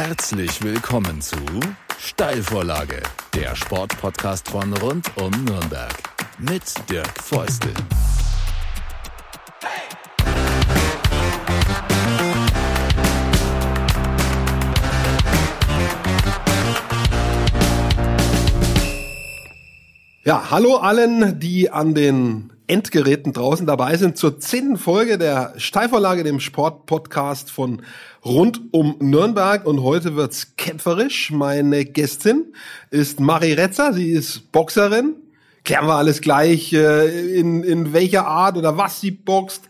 Herzlich willkommen zu Steilvorlage, der Sportpodcast von rund um Nürnberg mit Dirk Feustel. Ja, hallo allen, die an den Endgeräten draußen dabei sind zur zehnten Folge der Steilvorlage, dem Sportpodcast von rund um Nürnberg. Und heute wird's kämpferisch. Meine Gästin ist Marie Retzer. Sie ist Boxerin. Klären wir alles gleich, äh, in, in welcher Art oder was sie boxt,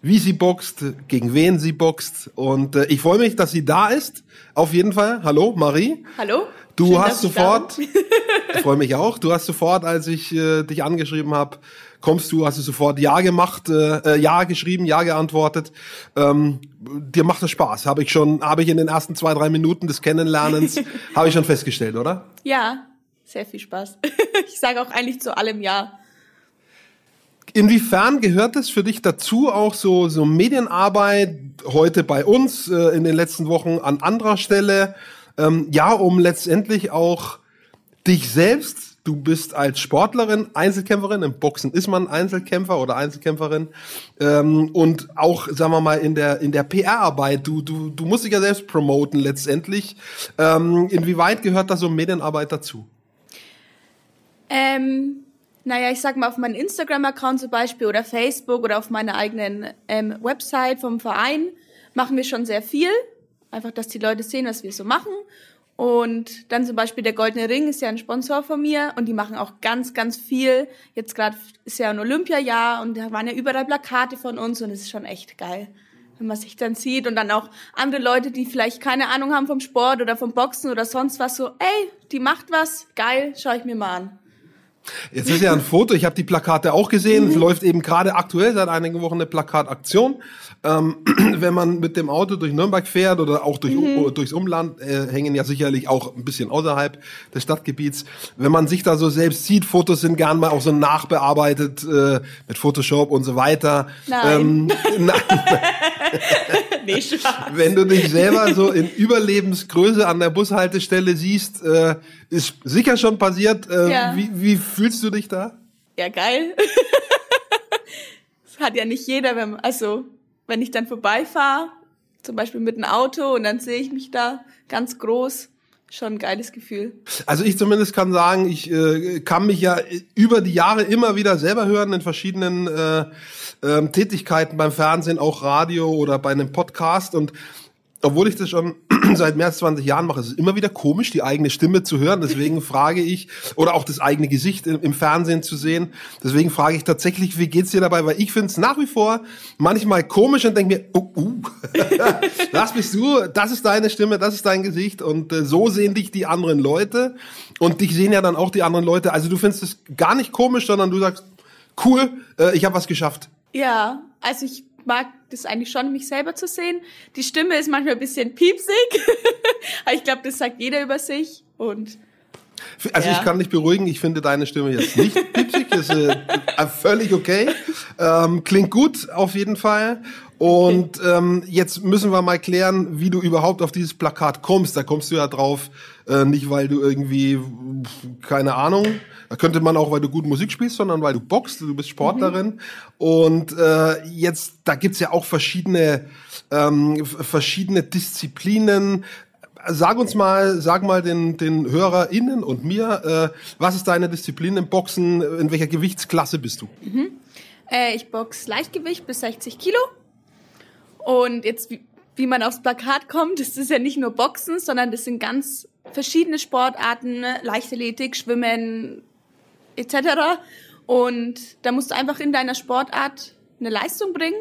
wie sie boxt, gegen wen sie boxt. Und äh, ich freue mich, dass sie da ist. Auf jeden Fall. Hallo, Marie. Hallo. Du Schön, hast sofort, ich freue mich auch, du hast sofort, als ich äh, dich angeschrieben habe, kommst du, hast du sofort Ja gemacht, äh, äh, Ja geschrieben, Ja geantwortet. Ähm, dir macht das Spaß, habe ich schon, habe ich in den ersten zwei, drei Minuten des Kennenlernens, habe ich schon festgestellt, oder? Ja, sehr viel Spaß. ich sage auch eigentlich zu allem Ja. Inwiefern gehört es für dich dazu, auch so, so Medienarbeit heute bei uns, äh, in den letzten Wochen an anderer Stelle? Ähm, ja, um letztendlich auch dich selbst, du bist als Sportlerin, Einzelkämpferin, im Boxen ist man Einzelkämpfer oder Einzelkämpferin ähm, und auch, sagen wir mal, in der, in der PR-Arbeit, du, du, du musst dich ja selbst promoten letztendlich. Ähm, inwieweit gehört da so Medienarbeit dazu? Ähm, naja, ich sag mal, auf meinem Instagram-Account zum Beispiel oder Facebook oder auf meiner eigenen ähm, Website vom Verein machen wir schon sehr viel. Einfach, dass die Leute sehen, was wir so machen. Und dann zum Beispiel der Goldene Ring ist ja ein Sponsor von mir und die machen auch ganz, ganz viel. Jetzt gerade ist ja ein Olympiajahr und da waren ja überall Plakate von uns und es ist schon echt geil, wenn man sich dann sieht und dann auch andere Leute, die vielleicht keine Ahnung haben vom Sport oder vom Boxen oder sonst was, so, ey, die macht was, geil, schau ich mir mal an. Jetzt ist ja ein Foto, ich habe die Plakate auch gesehen. Es läuft eben gerade aktuell seit einigen Wochen eine Plakataktion. Ähm, wenn man mit dem Auto durch Nürnberg fährt oder auch durch, mhm. durchs Umland, äh, hängen ja sicherlich auch ein bisschen außerhalb des Stadtgebiets. Wenn man sich da so selbst sieht, Fotos sind gern mal auch so nachbearbeitet äh, mit Photoshop und so weiter. Nein. Ähm, nein. nee, Wenn du dich selber so in Überlebensgröße an der Bushaltestelle siehst, äh, ist sicher schon passiert. Äh, ja. wie, wie fühlst du dich da? Ja, geil. das hat ja nicht jeder, wenn man, also wenn ich dann vorbeifahre, zum Beispiel mit einem Auto und dann sehe ich mich da ganz groß, schon ein geiles Gefühl. Also ich zumindest kann sagen, ich äh, kann mich ja über die Jahre immer wieder selber hören in verschiedenen äh, äh, Tätigkeiten beim Fernsehen, auch Radio oder bei einem Podcast und obwohl ich das schon seit mehr als 20 Jahren mache, ist es immer wieder komisch, die eigene Stimme zu hören. Deswegen frage ich, oder auch das eigene Gesicht im, im Fernsehen zu sehen. Deswegen frage ich tatsächlich, wie geht's dir dabei? Weil ich finde es nach wie vor manchmal komisch und denke mir, oh, uh, das bist du, das ist deine Stimme, das ist dein Gesicht. Und äh, so sehen dich die anderen Leute. Und dich sehen ja dann auch die anderen Leute. Also du findest es gar nicht komisch, sondern du sagst, cool, äh, ich habe was geschafft. Ja, also ich mag das eigentlich schon, mich selber zu sehen. Die Stimme ist manchmal ein bisschen piepsig, aber ich glaube, das sagt jeder über sich und also ja. ich kann dich beruhigen, ich finde deine Stimme jetzt nicht piepsig, ist äh, völlig okay. Ähm, klingt gut auf jeden Fall. Und ähm, jetzt müssen wir mal klären, wie du überhaupt auf dieses Plakat kommst. Da kommst du ja drauf, äh, nicht weil du irgendwie, keine Ahnung, da könnte man auch, weil du gut Musik spielst, sondern weil du boxst, du bist Sportlerin. Mhm. Und äh, jetzt, da gibt's ja auch verschiedene, ähm, verschiedene Disziplinen. Sag uns mal, sag mal den, den HörerInnen und mir, äh, was ist deine Disziplin im Boxen? In welcher Gewichtsklasse bist du? Mhm. Äh, ich box Leichtgewicht bis 60 Kilo. Und jetzt, wie, wie man aufs Plakat kommt, das ist ja nicht nur Boxen, sondern das sind ganz verschiedene Sportarten, ne? Leichtathletik, Schwimmen etc. Und da musst du einfach in deiner Sportart eine Leistung bringen.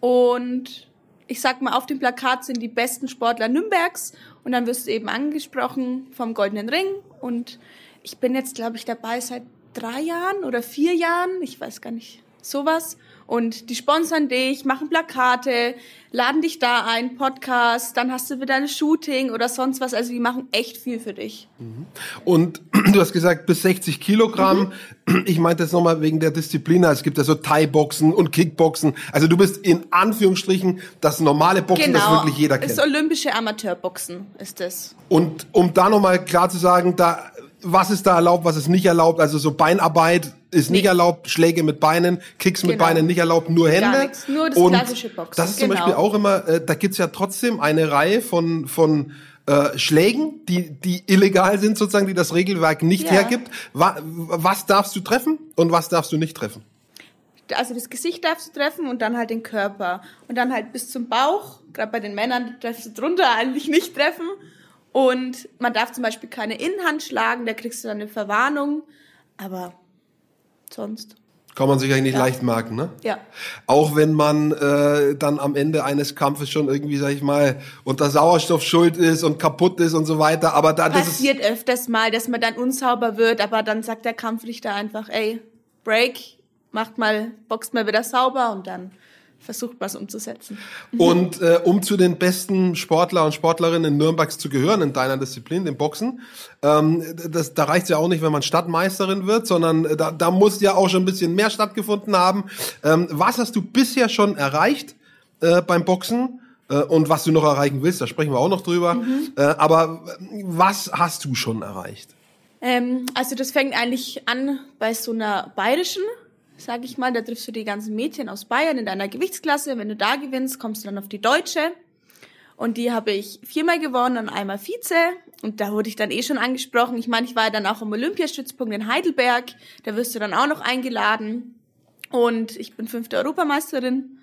Und ich sag mal, auf dem Plakat sind die besten Sportler Nürnbergs und dann wirst du eben angesprochen vom Goldenen Ring. Und ich bin jetzt, glaube ich, dabei seit drei Jahren oder vier Jahren, ich weiß gar nicht, sowas. Und die sponsern dich, machen Plakate, laden dich da ein, Podcast, dann hast du wieder ein Shooting oder sonst was. Also die machen echt viel für dich. Mhm. Und Du hast gesagt, bis 60 Kilogramm. Mhm. Ich meinte das nochmal wegen der Disziplin. Es gibt ja so Thai-Boxen und Kickboxen. Also du bist in Anführungsstrichen das normale Boxen, genau. das wirklich jeder kennt. Das olympische Amateurboxen ist das. Und um da nochmal klar zu sagen, da, was ist da erlaubt, was ist nicht erlaubt? Also so Beinarbeit ist nicht erlaubt, Schläge mit Beinen, Kicks mit genau. Beinen nicht erlaubt, nur Hände. Gar nichts, nur das und klassische Boxen. Das ist genau. zum Beispiel auch immer, äh, da gibt's ja trotzdem eine Reihe von, von äh, Schlägen, die, die illegal sind sozusagen, die das Regelwerk nicht ja. hergibt. Was, was darfst du treffen und was darfst du nicht treffen? Also das Gesicht darfst du treffen und dann halt den Körper. Und dann halt bis zum Bauch, gerade bei den Männern darfst du drunter eigentlich nicht treffen. Und man darf zum Beispiel keine Innenhand schlagen, da kriegst du dann eine Verwarnung. Aber sonst. Kann man sich eigentlich ja. leicht merken, ne? Ja. Auch wenn man äh, dann am Ende eines Kampfes schon irgendwie, sag ich mal, unter Sauerstoff schuld ist und kaputt ist und so weiter. Aber da das passiert öfters mal, dass man dann unsauber wird, aber dann sagt der Kampfrichter einfach, ey, Break, macht mal, boxt mal wieder sauber und dann versucht was umzusetzen. Und äh, um zu den besten Sportler und Sportlerinnen Nürnbergs zu gehören in deiner Disziplin, dem Boxen, ähm, das, da reicht ja auch nicht, wenn man Stadtmeisterin wird, sondern äh, da, da muss ja auch schon ein bisschen mehr stattgefunden haben. Ähm, was hast du bisher schon erreicht äh, beim Boxen? Äh, und was du noch erreichen willst, da sprechen wir auch noch drüber. Mhm. Äh, aber was hast du schon erreicht? Ähm, also das fängt eigentlich an bei so einer bayerischen sag ich mal. Da triffst du die ganzen Mädchen aus Bayern in deiner Gewichtsklasse. Wenn du da gewinnst, kommst du dann auf die Deutsche. Und die habe ich viermal gewonnen und einmal Vize. Und da wurde ich dann eh schon angesprochen. Ich meine, ich war ja dann auch im Olympiastützpunkt in Heidelberg. Da wirst du dann auch noch eingeladen. Und ich bin fünfte Europameisterin.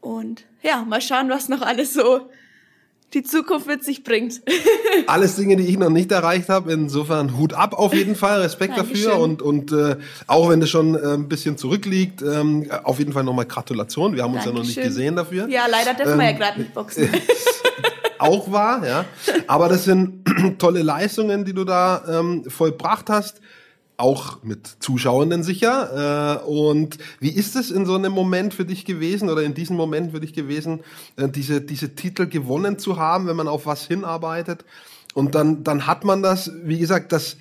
Und ja, mal schauen, was noch alles so die Zukunft mit sich bringt. Alles Dinge, die ich noch nicht erreicht habe. Insofern Hut ab auf jeden Fall, Respekt Dankeschön. dafür und und äh, auch wenn das schon äh, ein bisschen zurückliegt, ähm, auf jeden Fall nochmal Gratulation. Wir haben uns Dankeschön. ja noch nicht gesehen dafür. Ja, leider dürfen ähm, wir ja ähm, gerade nicht boxen. auch wahr, ja. Aber das sind tolle Leistungen, die du da ähm, vollbracht hast auch mit Zuschauenden sicher. Äh, und wie ist es in so einem Moment für dich gewesen oder in diesem Moment für dich gewesen, äh, diese, diese Titel gewonnen zu haben, wenn man auf was hinarbeitet? Und dann, dann hat man das, wie gesagt, das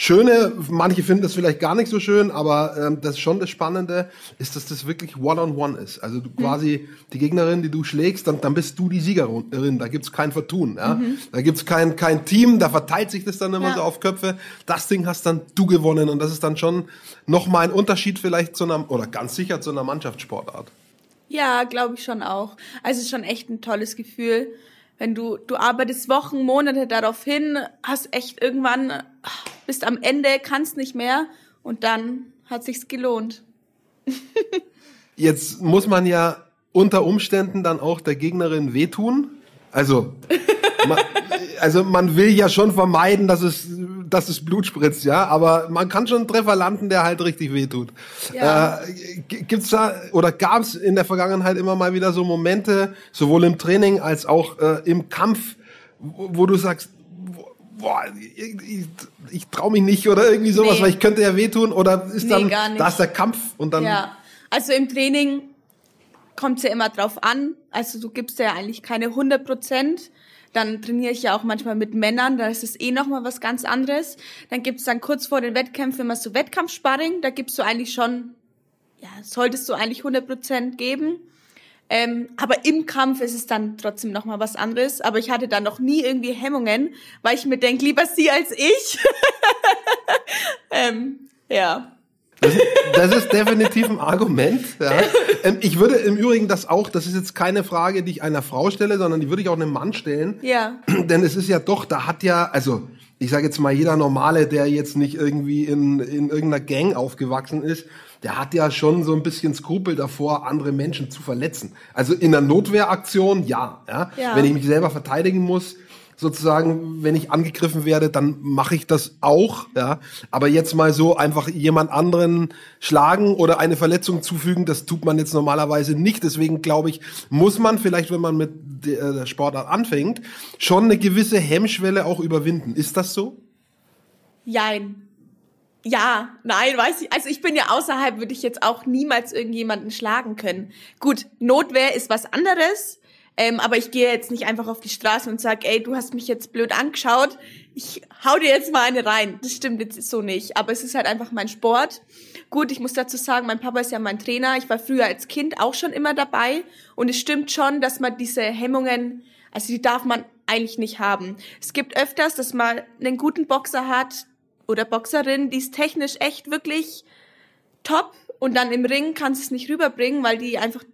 Schöne, manche finden das vielleicht gar nicht so schön, aber ähm, das ist schon das Spannende, ist, dass das wirklich One-on-One -on -one ist. Also du mhm. quasi die Gegnerin, die du schlägst, dann, dann bist du die Siegerin. Da gibt's kein Vertun. Ja? Mhm. Da gibt's kein, kein Team, da verteilt sich das dann immer ja. so auf Köpfe. Das Ding hast dann du gewonnen und das ist dann schon nochmal ein Unterschied vielleicht zu einer, oder ganz sicher zu einer Mannschaftssportart. Ja, glaube ich schon auch. Also es ist schon echt ein tolles Gefühl wenn du, du arbeitest Wochen, Monate darauf hin, hast echt irgendwann, bist am Ende, kannst nicht mehr und dann hat sich's gelohnt. Jetzt muss man ja unter Umständen dann auch der Gegnerin wehtun. Also, man, also man will ja schon vermeiden, dass es, dass es Blut spritzt, ja, aber man kann schon einen Treffer landen, der halt richtig wehtut. Ja. Äh, gibt's da oder gab's in der Vergangenheit immer mal wieder so Momente, sowohl im Training als auch äh, im Kampf, wo, wo du sagst, boah, ich, ich, ich traue mich nicht oder irgendwie sowas, nee. weil ich könnte ja wehtun oder ist nee, dann da ist der Kampf und dann. Ja, also im Training kommt es ja immer drauf an. Also du gibst ja eigentlich keine 100 Prozent. Dann trainiere ich ja auch manchmal mit Männern, da ist es eh nochmal was ganz anderes. Dann gibt's dann kurz vor den Wettkämpfen immer so Wettkampfsparring, da gibst du eigentlich schon, ja, solltest du eigentlich 100 Prozent geben. Ähm, aber im Kampf ist es dann trotzdem nochmal was anderes. Aber ich hatte da noch nie irgendwie Hemmungen, weil ich mir denke, lieber sie als ich. ähm, ja. Das, das, ist definitiv ein Argument. Ja. Ähm, ich würde im Übrigen das auch, das ist jetzt keine Frage, die ich einer Frau stelle, sondern die würde ich auch einem Mann stellen. Ja. Denn es ist ja doch, da hat ja, also ich sage jetzt mal, jeder Normale, der jetzt nicht irgendwie in, in irgendeiner Gang aufgewachsen ist, der hat ja schon so ein bisschen Skrupel davor, andere Menschen zu verletzen. Also in einer Notwehraktion, ja. ja. ja. Wenn ich mich selber verteidigen muss, sozusagen, wenn ich angegriffen werde, dann mache ich das auch, ja. Aber jetzt mal so einfach jemand anderen schlagen oder eine Verletzung zufügen, das tut man jetzt normalerweise nicht. Deswegen glaube ich, muss man vielleicht, wenn man mit der Sportart anfängt, schon eine gewisse Hemmschwelle auch überwinden. Ist das so? Jein. Ja, nein, weiß ich. Also ich bin ja außerhalb, würde ich jetzt auch niemals irgendjemanden schlagen können. Gut, Notwehr ist was anderes Ähm, aber ich gehe jetzt nicht einfach auf die Straße und sag, ey, du hast mich jetzt blöd angeschaut, ich hau dir jetzt mal eine rein. Das stimmt jetzt so nicht. Aber es ist halt einfach mein Sport. Gut, ich muss dazu sagen, mein Papa ist ja mein Trainer. Ich war früher als Kind auch schon immer dabei. Und es stimmt schon, dass man diese Hemmungen, also die darf man eigentlich nicht haben. Es gibt öfters, dass man einen guten Boxer hat oder Boxerin, die ist technisch echt wirklich top. Und dann im Ring kannst du es nicht rüberbringen, weil die einfach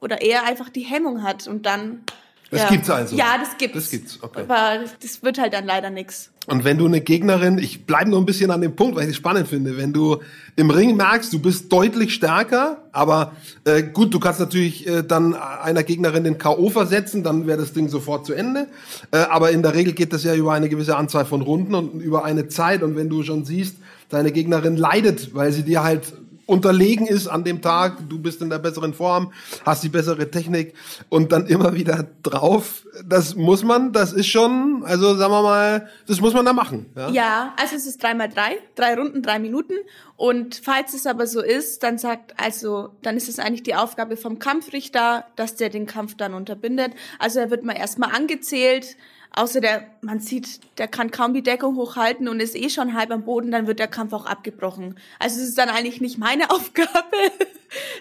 oder er einfach die Hemmung hat. Und dann Das ja. gibt's also. Ja, das gibt's. Das gibt's, okay. Aber das, wird halt dann leider nix. Und wenn du eine Gegnerin, ich bleibe noch ein bisschen an dem Punkt, weil ich es spannend finde, wenn du im Ring merkst, du bist deutlich stärker, aber äh, gut, du kannst natürlich äh, dann einer Gegnerin den K.O. versetzen, dann wäre das Ding sofort zu Ende. Äh, aber in der Regel geht das ja über eine gewisse Anzahl von Runden und über eine Zeit. Und wenn du schon siehst, deine Gegnerin leidet, weil sie dir halt unterlegen ist an dem Tag, du bist in der besseren Form, hast die bessere Technik und dann immer wieder drauf. Das muss man, das ist schon, also sagen wir mal, das muss man da machen. Ja, Ja, also es ist dreimal drei, drei Runden, drei Minuten. Und falls es aber so ist, dann sagt, also, dann ist es eigentlich die Aufgabe vom Kampfrichter, dass der den Kampf dann unterbindet. Also er wird mal erstmal angezählt, außer der, man sieht, der kann kaum die Deckung hochhalten und ist eh schon halb am Boden, dann wird der Kampf auch abgebrochen. Also es ist dann eigentlich nicht meine Aufgabe,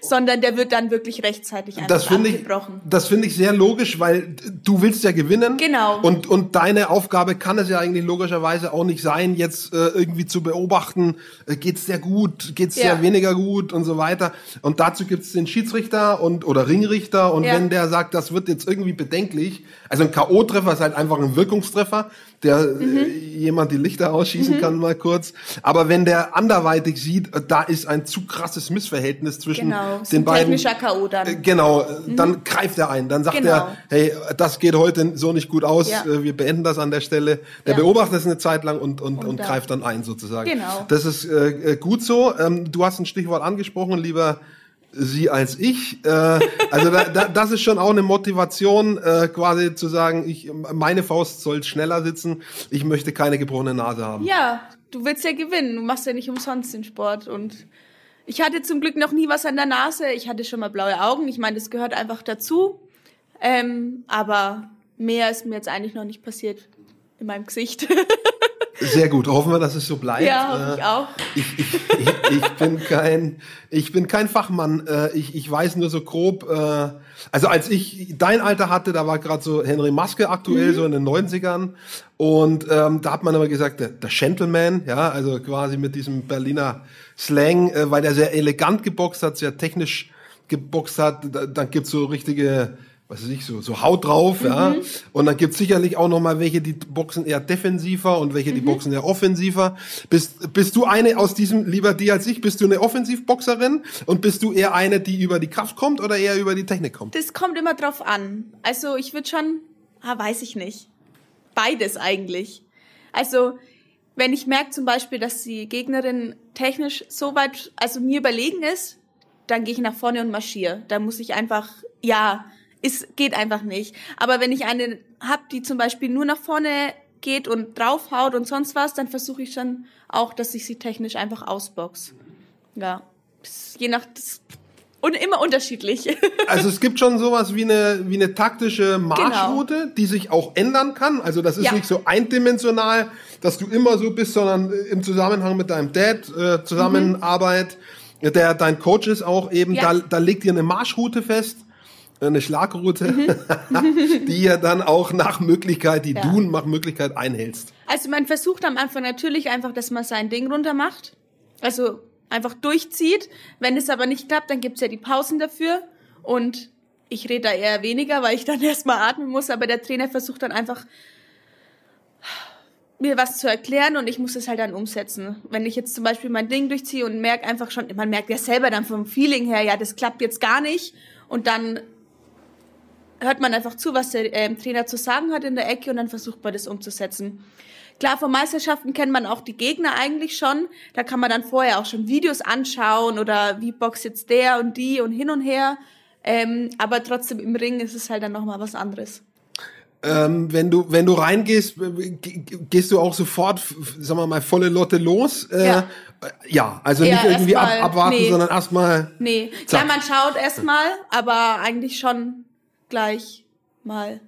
sondern der wird dann wirklich rechtzeitig einfach das finde ich, abgebrochen. das finde ich sehr logisch, weil du willst ja gewinnen. Genau. Und, und deine Aufgabe kann es ja eigentlich logischerweise auch nicht sein, jetzt äh, irgendwie zu beobachten, äh, geht's dir gut, geht's Ja. dir weniger gut und so weiter. Und dazu gibt's den Schiedsrichter und oder Ringrichter und Ja. wenn der sagt, das wird jetzt irgendwie bedenklich, also ein K.O.-Treffer ist halt einfach ein Wirkungstreffer, der Mhm. äh, jemand die Lichter ausschießen kann mal kurz. Aber wenn der anderweitig sieht, äh, da ist ein zu krasses Missverhältnis zwischen Genau, den ein beiden. technischer K.O. dann. Äh, Genau, äh, dann greift er ein. Dann sagt Mhm. Genau. er, hey, das geht heute so nicht gut aus, Ja. wir beenden das an der Stelle. Der Ja. beobachtet es eine Zeit lang und, und, und, Und dann- greift dann ein sozusagen. Genau. Das ist äh, gut so. Ähm, du hast ein Stichwort angesprochen, lieber Sie als ich. Äh, also da, da, das ist schon auch eine Motivation, äh, quasi zu sagen, ich, meine Faust soll schneller sitzen, ich möchte keine gebrochene Nase haben. Ja, du willst ja gewinnen. Du machst ja nicht umsonst den Sport. Und ich hatte zum Glück noch nie was an der Nase. Ich hatte schon mal blaue Augen. Ich meine, das gehört einfach dazu. Ähm, aber mehr ist mir jetzt eigentlich noch nicht passiert in meinem Gesicht. Sehr gut. Hoffen wir, dass es so bleibt. ja, hoffe Äh, ich auch. Ich, ich, ich, ich bin kein, ich bin kein Fachmann. Äh, ich, ich weiß nur so grob. Äh, also als ich dein Alter hatte, da war gerade so Henry Maske aktuell, so in den 90ern. Und ähm, da hat man immer gesagt, der, der Gentleman, ja, also quasi mit diesem Berliner Slang, äh, weil der sehr elegant geboxt hat, sehr technisch geboxt hat. Da, dann gibt's so richtige weiß ich, so, so Haut drauf, ja. Und dann gibt's sicherlich auch noch mal welche, die boxen eher defensiver und welche, die boxen eher offensiver. Bist, bist du eine aus diesem, lieber die als ich, bist du eine Offensivboxerin und bist du eher eine, die über die Kraft kommt oder eher über die Technik kommt? Das kommt immer drauf an. Also ich würde schon, ah, weiß ich nicht. Beides eigentlich. Also wenn ich merke zum Beispiel, dass die Gegnerin technisch so weit, also mir überlegen ist, dann gehe ich nach vorne und marschiere. Da muss ich einfach, ja, es geht einfach nicht. Aber wenn ich eine hab, die zum Beispiel nur nach vorne geht und draufhaut und sonst was, dann versuche ich schon auch, dass ich sie technisch einfach ausbox. Ja, je nach, und immer unterschiedlich. Also es gibt schon sowas wie eine, wie eine taktische Marschroute, die sich auch ändern kann. Also das ist Ja. nicht so eindimensional, dass du immer so bist, sondern äh, im Zusammenhang mit deinem Dad, äh, Zusammenarbeit, der dein Coach ist auch eben, Ja. da, da legt ihr eine Marschroute fest, eine Schlagroute, Mhm. die ihr dann auch nach Möglichkeit, die Ja. du nach Möglichkeit einhältst. Also man versucht am Anfang natürlich einfach, dass man sein Ding runter macht. Also einfach durchzieht. Wenn es aber nicht klappt, dann gibt's ja die Pausen dafür. Und ich rede da eher weniger, weil ich dann erstmal atmen muss. Aber der Trainer versucht dann einfach mir was zu erklären und ich muss es halt dann umsetzen. Wenn ich jetzt zum Beispiel mein Ding durchziehe und merke einfach schon, man merkt ja selber dann vom Feeling her, ja, das klappt jetzt gar nicht. Und dann hört man einfach zu, was der ähm, Trainer zu sagen hat in der Ecke und dann versucht man das umzusetzen. Klar, von Meisterschaften kennt man auch die Gegner eigentlich schon. Da kann man dann vorher auch schon Videos anschauen oder wie boxt jetzt der und die und hin und her. Ähm, aber trotzdem im Ring ist es halt dann nochmal was anderes. Ähm, wenn du wenn du reingehst, äh, ge- gehst du auch sofort, sagen wir mal, volle Lotte los. Äh, Ja. äh, ja, also Ja, nicht irgendwie ab, erstmal- abwarten, nee. sondern erstmal. Nee, Zack. klar, man schaut erstmal, aber eigentlich schon gleich mal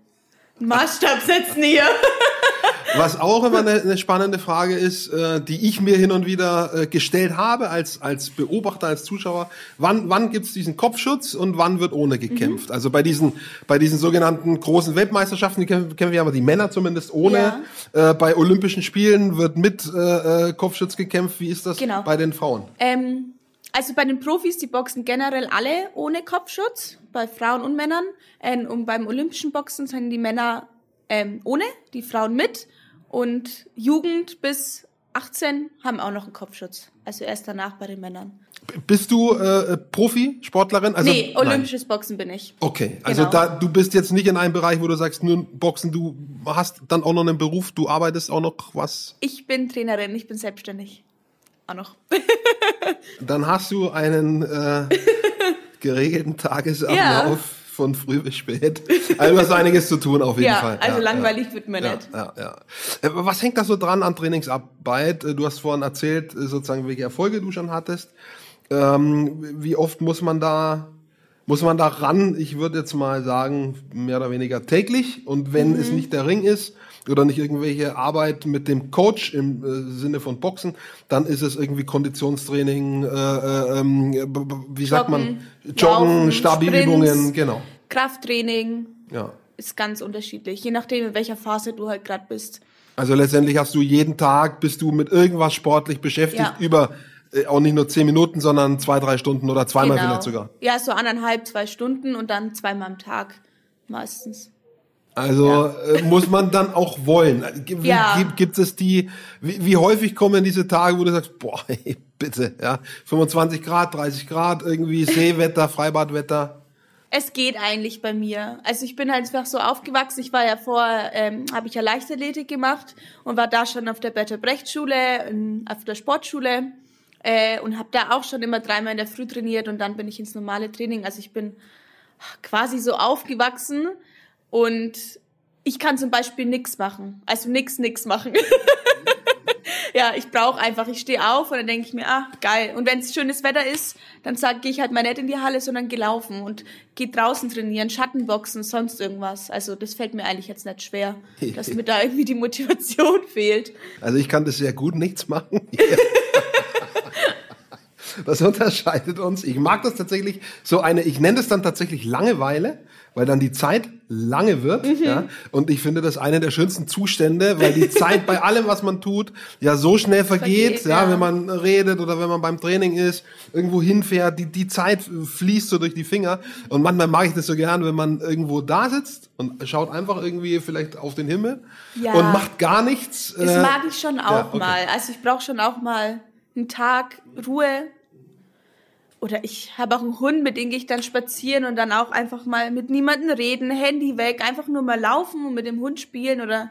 einen Maßstab setzen hier. Was auch immer eine, eine spannende Frage ist, äh, die ich mir hin und wieder äh, gestellt habe als, als Beobachter, als Zuschauer, wann, wann gibt's diesen Kopfschutz und wann wird ohne gekämpft? Also bei diesen, bei diesen sogenannten großen Weltmeisterschaften, die kennen, kennen wir aber die Männer zumindest ohne. Äh, bei Olympischen Spielen wird mit äh, äh, Kopfschutz gekämpft. Wie ist das Genau. bei den Frauen? Ähm, also bei den Profis, die boxen generell alle ohne Kopfschutz, bei Frauen und Männern. Ähm, und beim olympischen Boxen sind die Männer ähm, ohne, die Frauen mit. Und Jugend bis 18 haben auch noch einen Kopfschutz. Also erst danach bei den Männern. Bist du äh, Profi-Sportlerin? Also, nee, nein. olympisches Boxen bin ich. Okay, also Genau. da du bist jetzt nicht in einem Bereich, wo du sagst, nur Boxen, du hast dann auch noch einen Beruf, du arbeitest auch noch was. Ich bin Trainerin, ich bin selbstständig. Auch noch. Dann hast du einen äh, geregelten Tagesablauf Ja. von früh bis spät. Also hast einiges zu tun auf jeden ja, Fall. also langweilig wird mir ja, nicht. ja, ja. Äh, Was hängt da so dran an Trainingsarbeit? Äh, Du hast vorhin erzählt, äh, sozusagen, welche Erfolge du schon hattest. Ähm, wie oft muss man da muss man da ran? Ich würde jetzt mal sagen, mehr oder weniger täglich. Und wenn es nicht der Ring ist oder nicht irgendwelche Arbeit mit dem Coach im äh, Sinne von Boxen, dann ist es irgendwie Konditionstraining, äh, äh, ähm, wie sagt man, Joggen, Joggen, Laufen, Stabilübungen, Sprints. genau. Krafttraining Ja. ist ganz unterschiedlich, je nachdem, in welcher Phase du halt gerade bist. Also letztendlich hast du jeden Tag, bist du mit irgendwas sportlich beschäftigt, Ja. über auch nicht nur zehn Minuten, sondern zwei, drei Stunden oder zweimal vielleicht sogar. Ja, so anderthalb, zwei Stunden und dann zweimal am Tag meistens. Also äh, muss man dann auch wollen. Wie, Ja. gibt, gibt es die, wie, wie häufig kommen diese Tage, wo du sagst, boah, ey, bitte, ja, 25 Grad, 30 Grad, irgendwie Seewetter, Freibadwetter. Es geht eigentlich bei mir. Also ich bin halt einfach so aufgewachsen. Ich war ja vorher, ähm, habe ich ja Leichtathletik gemacht und war da schon auf der Bertolt Brecht Schule, auf der Sportschule äh, und habe da auch schon immer dreimal in der Früh trainiert und dann bin ich ins normale Training. Also ich bin quasi so aufgewachsen und ich kann zum Beispiel nix machen. Also nix, nix machen. ja, ich brauche einfach, ich stehe auf und dann denke ich mir, ah, geil. Und wenn es schönes Wetter ist, dann sag, gehe ich halt mal nicht in die Halle, sondern gelaufen und gehe draußen trainieren, Schattenboxen, sonst irgendwas. Also das fällt mir eigentlich jetzt nicht schwer, dass mir da irgendwie die Motivation fehlt. Also ich kann das sehr gut, nichts machen. Das unterscheidet uns. Ich mag das tatsächlich so eine, ich nenne das dann tatsächlich Langeweile, weil dann die Zeit lange wird. Mhm. Ja, und ich finde das eine der schönsten Zustände, weil die Zeit bei allem, was man tut, ja so schnell vergeht. Vergeht, ja, ja. wenn man redet oder wenn man beim Training ist, irgendwo hinfährt, die, die Zeit fließt so durch die Finger. Und manchmal mag ich das so gern, wenn man irgendwo da sitzt und schaut einfach irgendwie vielleicht auf den Himmel Ja. und macht gar nichts. Das Äh, mag ich schon auch ja, okay. mal. Also ich brauche schon auch mal einen Tag Ruhe. Oder ich habe auch einen Hund, mit dem gehe ich dann spazieren und dann auch einfach mal mit niemandem reden, Handy weg, einfach nur mal laufen und mit dem Hund spielen oder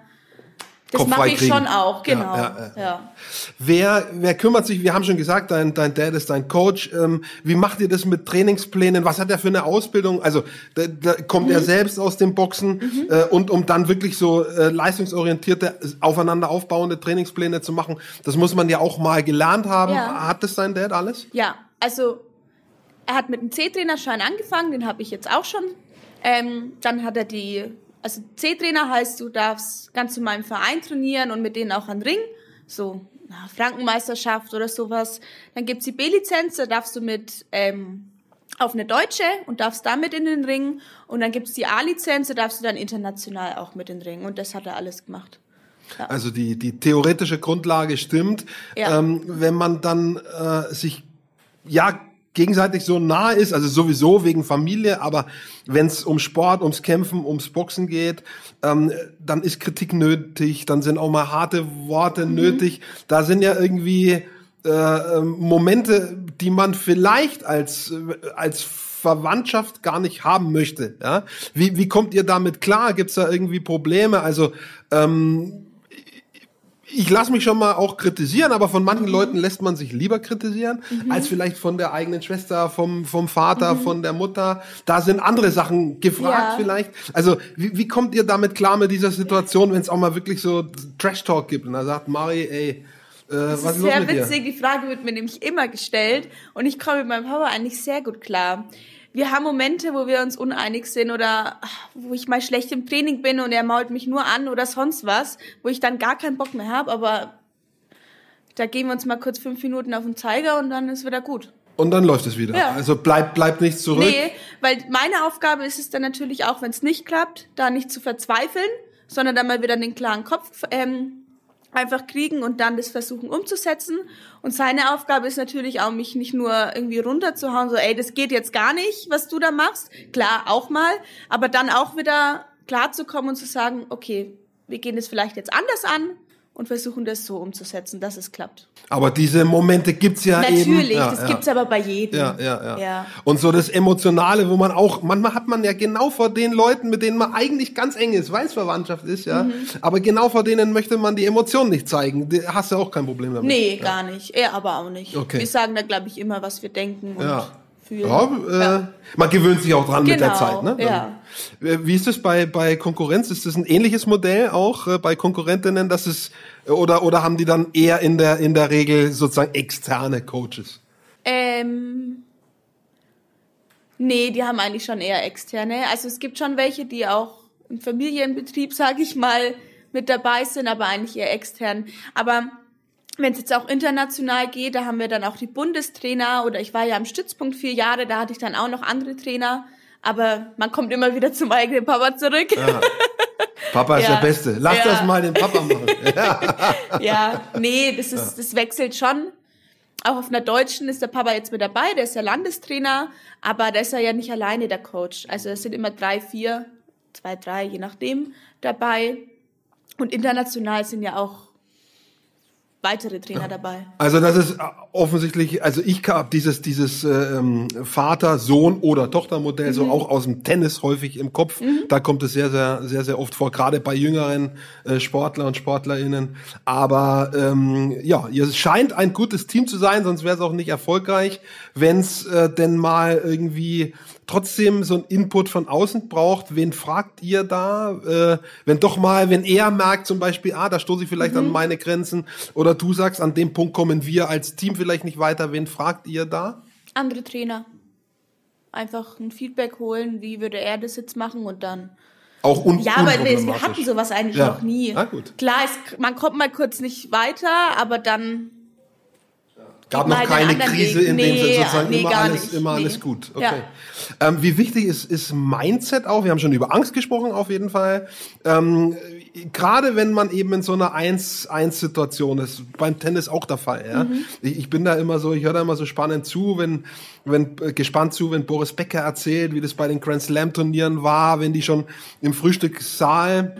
das mache ich freikriegen. schon auch, genau. ja, Ja, ja. Wer, wer kümmert sich, wir haben schon gesagt, dein, dein Dad ist dein Coach. Ähm, wie macht ihr das mit Trainingsplänen? Was hat er für eine Ausbildung? Also da, da kommt Mhm. er selbst aus dem Boxen äh, und um dann wirklich so äh, leistungsorientierte, aufeinander aufbauende Trainingspläne zu machen, das muss man ja auch mal gelernt haben. Hat das dein Dad alles? Ja, also er hat mit dem C-Trainerschein angefangen, den habe ich jetzt auch schon. Ähm, dann hat er die, also C-Trainer heißt, du darfst ganz normal im Verein trainieren und mit denen auch an Ring, so na, Frankenmeisterschaft oder sowas. Dann gibt's die B-Lizenz, da darfst du mit ähm, auf eine Deutsche und darfst damit in den Ring. Und dann gibt's die A-Lizenz, da darfst du dann international auch mit in den Ring. Und das hat er alles gemacht. Also die, die theoretische Grundlage stimmt. Ja. Ähm, wenn man dann äh, sich ja gegenseitig so nah ist, also sowieso wegen Familie, aber wenn es um Sport, ums Kämpfen, ums Boxen geht, ähm, dann ist Kritik nötig, dann sind auch mal harte Worte nötig. Da sind ja irgendwie äh, ähm, Momente, die man vielleicht als, als Verwandtschaft gar nicht haben möchte. Ja? Wie, wie kommt ihr damit klar? Gibt's da irgendwie Probleme? Also ähm, ich lasse mich schon mal auch kritisieren, aber von Mhm. manchen Leuten lässt man sich lieber kritisieren, als vielleicht von der eigenen Schwester, vom, vom Vater, von der Mutter. Da sind andere Sachen gefragt Mhm. Ja. vielleicht. Also wie, wie kommt ihr damit klar mit dieser Situation, wenn es auch mal wirklich so Trash-Talk gibt? Und da sagt Mari, ey, äh, Das was ist sehr dir? witzig, die Frage wird mir nämlich immer gestellt und ich komme mit meinem Papa eigentlich sehr gut klar. Wir haben Momente, wo wir uns uneinig sind oder wo ich mal schlecht im Training bin und er mault mich nur an oder sonst was, wo ich dann gar keinen Bock mehr habe, aber da gehen wir uns mal kurz fünf Minuten auf den Zeiger und dann ist wieder gut. Und dann läuft es wieder. Ja. Also bleibt bleibt nichts zurück. Nee, weil meine Aufgabe ist es dann natürlich auch, wenn es nicht klappt, da nicht zu verzweifeln, sondern dann mal wieder den klaren Kopf ähm, einfach kriegen und dann das versuchen umzusetzen. Und seine Aufgabe ist natürlich auch, mich nicht nur irgendwie runterzuhauen, so, ey, das geht jetzt gar nicht, was du da machst. Klar, auch mal, aber dann auch wieder klar zu kommen und zu sagen, okay, wir gehen das vielleicht jetzt anders an und versuchen das so umzusetzen, dass es klappt. Aber diese Momente gibt's ja Natürlich, eben. Ja, das ja. gibt's aber bei jedem. Ja, ja, ja, Ja. Und so das Emotionale, wo man auch, manchmal hat man ja genau vor den Leuten, mit denen man eigentlich ganz eng ist, weil es Verwandtschaft ist, ja. Mhm. Aber genau vor denen möchte man die Emotionen nicht zeigen. Die- Hast du auch kein Problem damit. Nee, gar nicht. Er aber auch nicht. Okay. Wir sagen da, glaube ich, immer, was wir denken und fühlen. Ja, äh, Man gewöhnt sich auch dran mit der Genau, Zeit. Ne? ja. Äh, Wie ist das bei, bei Konkurrenz? Ist das ein ähnliches Modell auch äh, bei Konkurrentinnen, dass es oder oder haben die dann eher in der in der Regel sozusagen externe Coaches? Ähm, nee, die haben eigentlich schon eher externe. Also es gibt schon welche, die auch im Familienbetrieb, sage ich mal, mit dabei sind, aber eigentlich eher extern. Aber wenn es jetzt auch international geht, da haben wir dann auch die Bundestrainer oder ich war ja am Stützpunkt vier Jahre, da hatte ich dann auch noch andere Trainer. Aber man kommt immer wieder zum eigenen Papa zurück. Papa ist Ja. der Beste. Lass Ja. das mal den Papa machen. Ja, nee, das ist, das wechselt schon. Auch auf einer Deutschen ist der Papa jetzt mit dabei, der ist ja Landestrainer, aber da ist er ja nicht alleine der Coach. Also es sind immer drei, vier, zwei, drei, je nachdem dabei. Und international sind ja auch weitere Trainer dabei. Also das ist äh, offensichtlich, also ich habe dieses dieses äh, ähm, Vater, Sohn oder Tochtermodell Mhm. so auch aus dem Tennis häufig im Kopf. Da kommt es sehr sehr sehr sehr oft vor, gerade bei jüngeren äh, Sportler und Sportlerinnen. Aber ähm, ja, ihr scheint ein gutes Team zu sein, sonst wäre es auch nicht erfolgreich, wenn es äh, denn mal irgendwie trotzdem so ein Input von außen braucht. Wen fragt ihr da? Äh, wenn doch mal, wenn er merkt zum Beispiel, ah, da stoße ich vielleicht an meine Grenzen oder du sagst, an dem Punkt kommen wir als Team vielleicht nicht weiter. Wen fragt ihr da? Andere Trainer. Einfach ein Feedback holen, wie würde er das jetzt machen und dann Auch un Ja, aber wir hatten sowas eigentlich Ja. noch nie. Ah, gut. Klar, es, man kommt mal kurz nicht weiter, aber dann Gab noch keine Krise Weg. in dem Nee, Sinne, sozusagen nee, immer alles, nicht. immer Nee. alles gut. Okay. Ja. Ähm, wie wichtig ist, ist Mindset auch? Wir haben schon über Angst gesprochen, auf jeden Fall. Ähm, Gerade wenn man eben in so einer 1-1-Situation ist, beim Tennis auch der Fall. Ja? Mhm. Ich, ich bin da immer so, ich höre da immer so spannend zu, wenn, wenn äh, gespannt zu, wenn Boris Becker erzählt, wie das bei den Grand Slam Turnieren war, wenn die schon im Frühstückssaal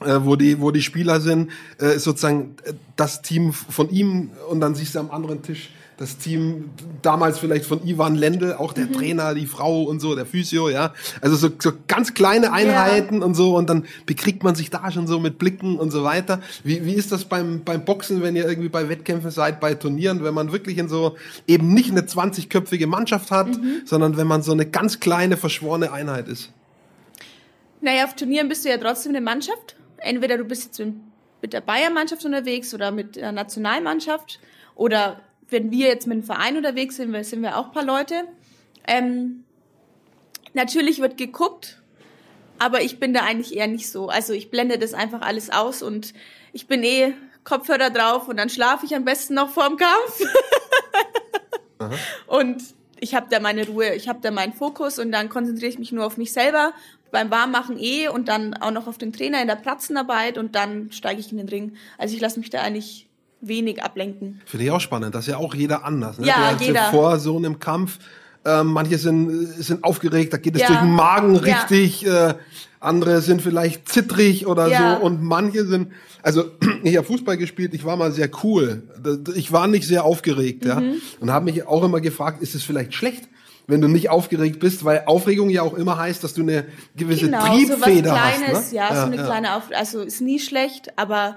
äh, wo die wo die Spieler sind, äh, sozusagen äh, das Team von ihm und dann siehst du am anderen Tisch das Team damals vielleicht von Ivan Lendl, auch der Trainer, die Frau und so, der Physio, ja. Also so, so ganz kleine Einheiten und so und dann bekriegt man sich da schon so mit Blicken und so weiter. Wie, wie ist das beim, beim Boxen, wenn ihr irgendwie bei Wettkämpfen seid, bei Turnieren, wenn man wirklich in so eben nicht eine 20-köpfige Mannschaft hat, sondern wenn man so eine ganz kleine, verschworene Einheit ist? Naja, auf Turnieren bist du ja trotzdem eine Mannschaft. Entweder du bist jetzt mit, der Bayern-Mannschaft unterwegs oder mit der Nationalmannschaft. Oder wenn wir jetzt mit dem Verein unterwegs sind, sind wir auch ein paar Leute. Ähm, natürlich wird geguckt, aber ich bin da eigentlich eher nicht so. Also ich blende das einfach alles aus und ich bin eh Kopfhörer drauf und dann schlafe ich am besten noch vorm Kampf. Und ich habe da meine Ruhe, ich habe da meinen Fokus und dann konzentriere ich mich nur auf mich selber, beim Warmmachen eh und dann auch noch auf den Trainer in der Platzenarbeit und dann steige ich in den Ring. Also ich lasse mich da eigentlich wenig ablenken. Finde ich auch spannend. Das ist ja auch jeder anders. Ne? Ja, Der jeder. Vor so einem Kampf, ähm, manche sind, sind aufgeregt, da geht es Ja. durch den Magen Ja. richtig. Äh, andere sind vielleicht zittrig oder Ja. so. Und manche sind, also ich habe Fußball gespielt, ich war mal sehr cool. Ich war nicht sehr aufgeregt. Ja? Mhm. Und habe mich auch immer gefragt, ist es vielleicht schlecht? Wenn du nicht aufgeregt bist, weil Aufregung ja auch immer heißt, dass du eine gewisse Genau, so was Triebfeder Kleines, hast. Ne? ja, so eine kleine Auf also ist nie schlecht, aber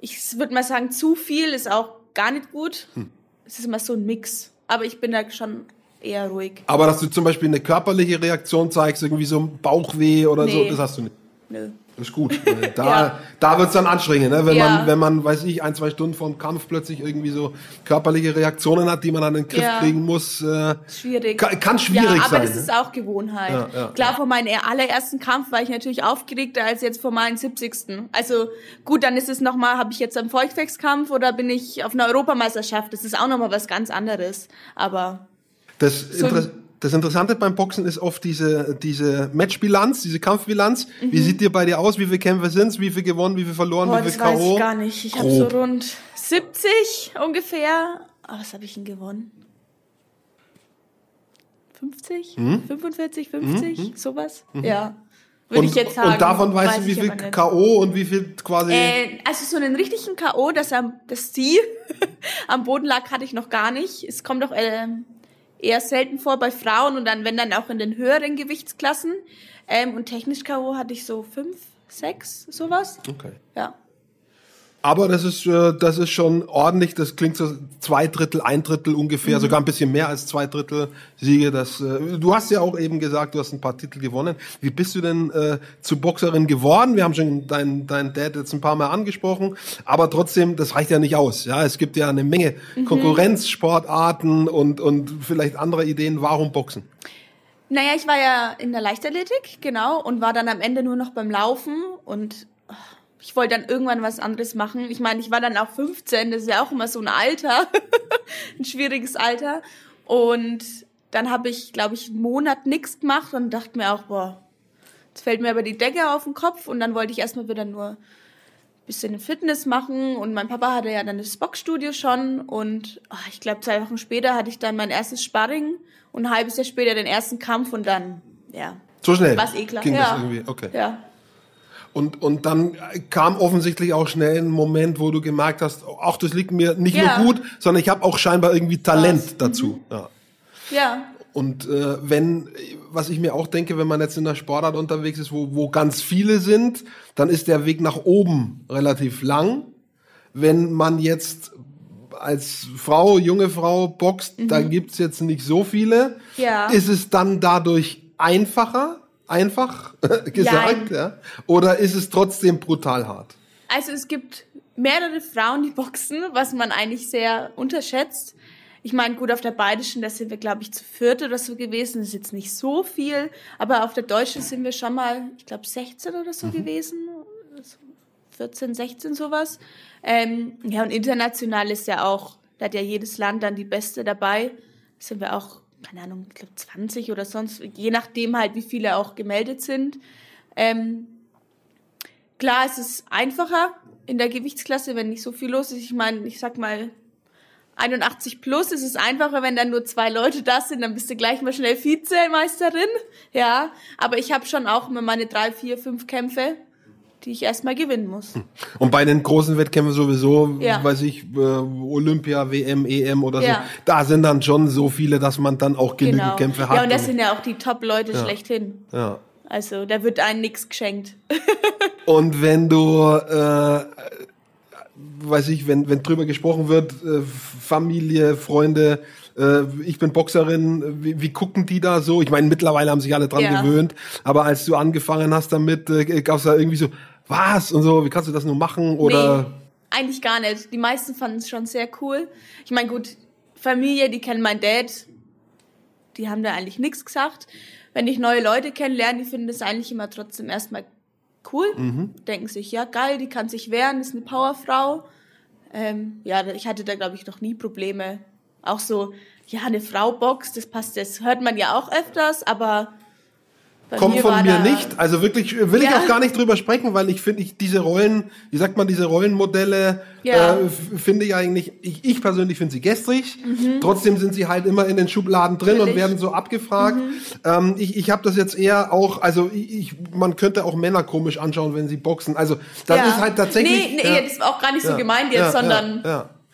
ich würde mal sagen, zu viel ist auch gar nicht gut. Hm. Es ist immer so ein Mix. Aber ich bin da schon eher ruhig. Aber dass du zum Beispiel eine körperliche Reaktion zeigst, irgendwie so ein Bauchweh oder so, Nee. das hast du nicht. Nö. Das ist gut. Da, Ja. da wird's dann anstrengend, ne? wenn, Ja. man, wenn man, weiß ich, ein, zwei Stunden vorm Kampf plötzlich irgendwie so körperliche Reaktionen hat, die man an den Griff Ja. kriegen muss. Äh, Schwierig. Kann- kann schwierig ja, aber sein, das ne? ist auch Gewohnheit. Klar, vor meinem allerersten Kampf war ich natürlich aufgeregter als jetzt vor meinem 70. Also gut, dann ist es nochmal, habe ich jetzt einen Feuchtfechtskampf oder bin ich auf einer Europameisterschaft? Das ist auch nochmal was ganz anderes. Aber Das, So- das Interessante beim Boxen ist oft diese, diese Matchbilanz, diese Kampfbilanz. Wie sieht dir bei dir aus? Wie viele Kämpfe sind's? Wie viel gewonnen? Wie viel verloren? Mhm. boah, wie viel das weiß K.O.? ich gar nicht. Ich habe so rund 70 ungefähr. Ah, was habe ich denn gewonnen? 50? Hm? 45, 50? Sowas? Ja. Würde Und, ich jetzt sagen. und davon weißt du, Weiß wie ich viel. K.O. und wie viel quasi. Äh, also so einen richtigen K.O., dass, am, dass sie am Boden lag, hatte ich noch gar nicht. Es kommt doch ähm, eher selten vor bei Frauen und dann, wenn dann auch in den höheren Gewichtsklassen. Ähm, und technisch K.O. hatte ich so fünf, sechs, sowas. okay. Ja. Aber das ist, äh, das ist schon ordentlich. Das klingt so zwei Drittel, ein Drittel ungefähr, Mhm. sogar ein bisschen mehr als zwei Drittel Siege. Das, äh, du hast ja auch eben gesagt, du hast ein paar Titel gewonnen. Wie bist du denn äh, zu Boxerin geworden? Wir haben schon deinen dein Dad jetzt ein paar Mal angesprochen, aber trotzdem, das reicht ja nicht aus. Ja, es gibt ja eine Menge Mhm. Konkurrenzsportarten und und vielleicht andere Ideen. Warum Boxen? Naja, ich war ja in der Leichtathletik, genau, und war dann am Ende nur noch beim Laufen und ach, ich wollte dann irgendwann was anderes machen. Ich meine, ich war dann auch 15, das ist ja auch immer so ein Alter, ein schwieriges Alter. Und dann habe ich, glaube ich, einen Monat nichts gemacht und dachte mir auch, boah, jetzt fällt mir aber die Decke auf den Kopf und dann wollte ich erstmal wieder nur ein bisschen Fitness machen und mein Papa hatte ja dann das Boxstudio schon und ah, ich glaube zwei Wochen später hatte ich dann mein erstes Sparring und ein halbes Jahr später den ersten Kampf und dann, ja, So schnell war's eh klar. ging ja. das irgendwie. Okay. Ja. Und, und dann kam offensichtlich auch schnell ein Moment, wo du gemerkt hast, ach, das liegt mir nicht Ja. nur gut, sondern ich habe auch scheinbar irgendwie Talent Was. dazu. Ja. Ja, Und äh, wenn, was ich mir auch denke, wenn man jetzt in der Sportart unterwegs ist, wo, wo ganz viele sind, dann ist der Weg nach oben relativ lang. Wenn man jetzt als Frau, junge Frau boxt, da gibt's jetzt nicht so viele. Mhm. Ja. Ist es dann dadurch einfacher, einfach gesagt, ja? Oder ist es trotzdem brutal hart? Also es gibt mehrere Frauen, die boxen, was man eigentlich sehr unterschätzt. Ich meine, gut, auf der Badischen, da sind wir, glaube ich, zu viert oder so gewesen. Das ist jetzt nicht so viel. Aber auf der Deutschen sind wir schon mal, ich glaube, 16 oder so gewesen. 14, 16 sowas. Ähm, ja, und international ist ja auch, da hat ja jedes Land dann die Beste dabei. Sind wir auch, keine Ahnung, ich glaube 20 oder sonst, je nachdem halt, wie viele auch gemeldet sind. Ähm, Klar, es ist einfacher in der Gewichtsklasse, wenn nicht so viel los ist. Ich meine, ich sag mal, 81 plus ist es einfacher, wenn dann nur zwei Leute da sind, dann bist du gleich mal schnell Vizemeisterin. Ja, aber ich habe schon auch immer meine drei, vier, fünf Kämpfe, die ich erstmal gewinnen muss. Und bei den großen Wettkämpfen sowieso, Ja. weiß ich, äh, Olympia, WM, EM oder so, Ja. da sind dann schon so viele, dass man dann auch genügend Genau. Kämpfe hat. Ja, und das sind ja auch die Top-Leute Ja. schlechthin. ja. Also da wird einem nichts geschenkt. Und wenn du, äh, weiß ich, wenn, wenn drüber gesprochen wird, äh, Familie, Freunde, äh, ich bin Boxerin, wie, wie gucken die da so? Ich meine, mittlerweile haben sich alle dran Ja. gewöhnt, aber als du angefangen hast damit, äh, gab es da irgendwie so, was und so, wie kannst du das nur machen? Oder Nee, eigentlich gar nicht. Die meisten fanden es schon sehr cool. Ich meine, gut, Familie, die kennen meinen Dad, die haben da eigentlich nichts gesagt. Wenn ich neue Leute kennenlerne, die finden das eigentlich immer trotzdem erstmal cool. Denken sich, ja geil, die kann sich wehren, ist eine Powerfrau. Ähm, ja, ich hatte da, glaube ich, noch nie Probleme. Auch so, ja, eine Frau boxt, das passt, das hört man ja auch öfters, aber bei kommt von war mir nicht. Also wirklich will ich Ja. auch gar nicht drüber sprechen, weil ich finde, ich diese Rollen, wie sagt man, diese Rollenmodelle, Ja. äh, finde ich eigentlich, ich, ich persönlich finde sie gestrig. Trotzdem sind sie halt immer in den Schubladen drin und Mhm. Natürlich. Mhm. werden so abgefragt. Ähm, ich ich habe das jetzt eher auch, also ich, ich, man könnte auch Männer komisch anschauen, wenn sie boxen. Also das Ja. ist halt tatsächlich. Nee, nee, das war auch gar nicht so gemeint jetzt, sondern.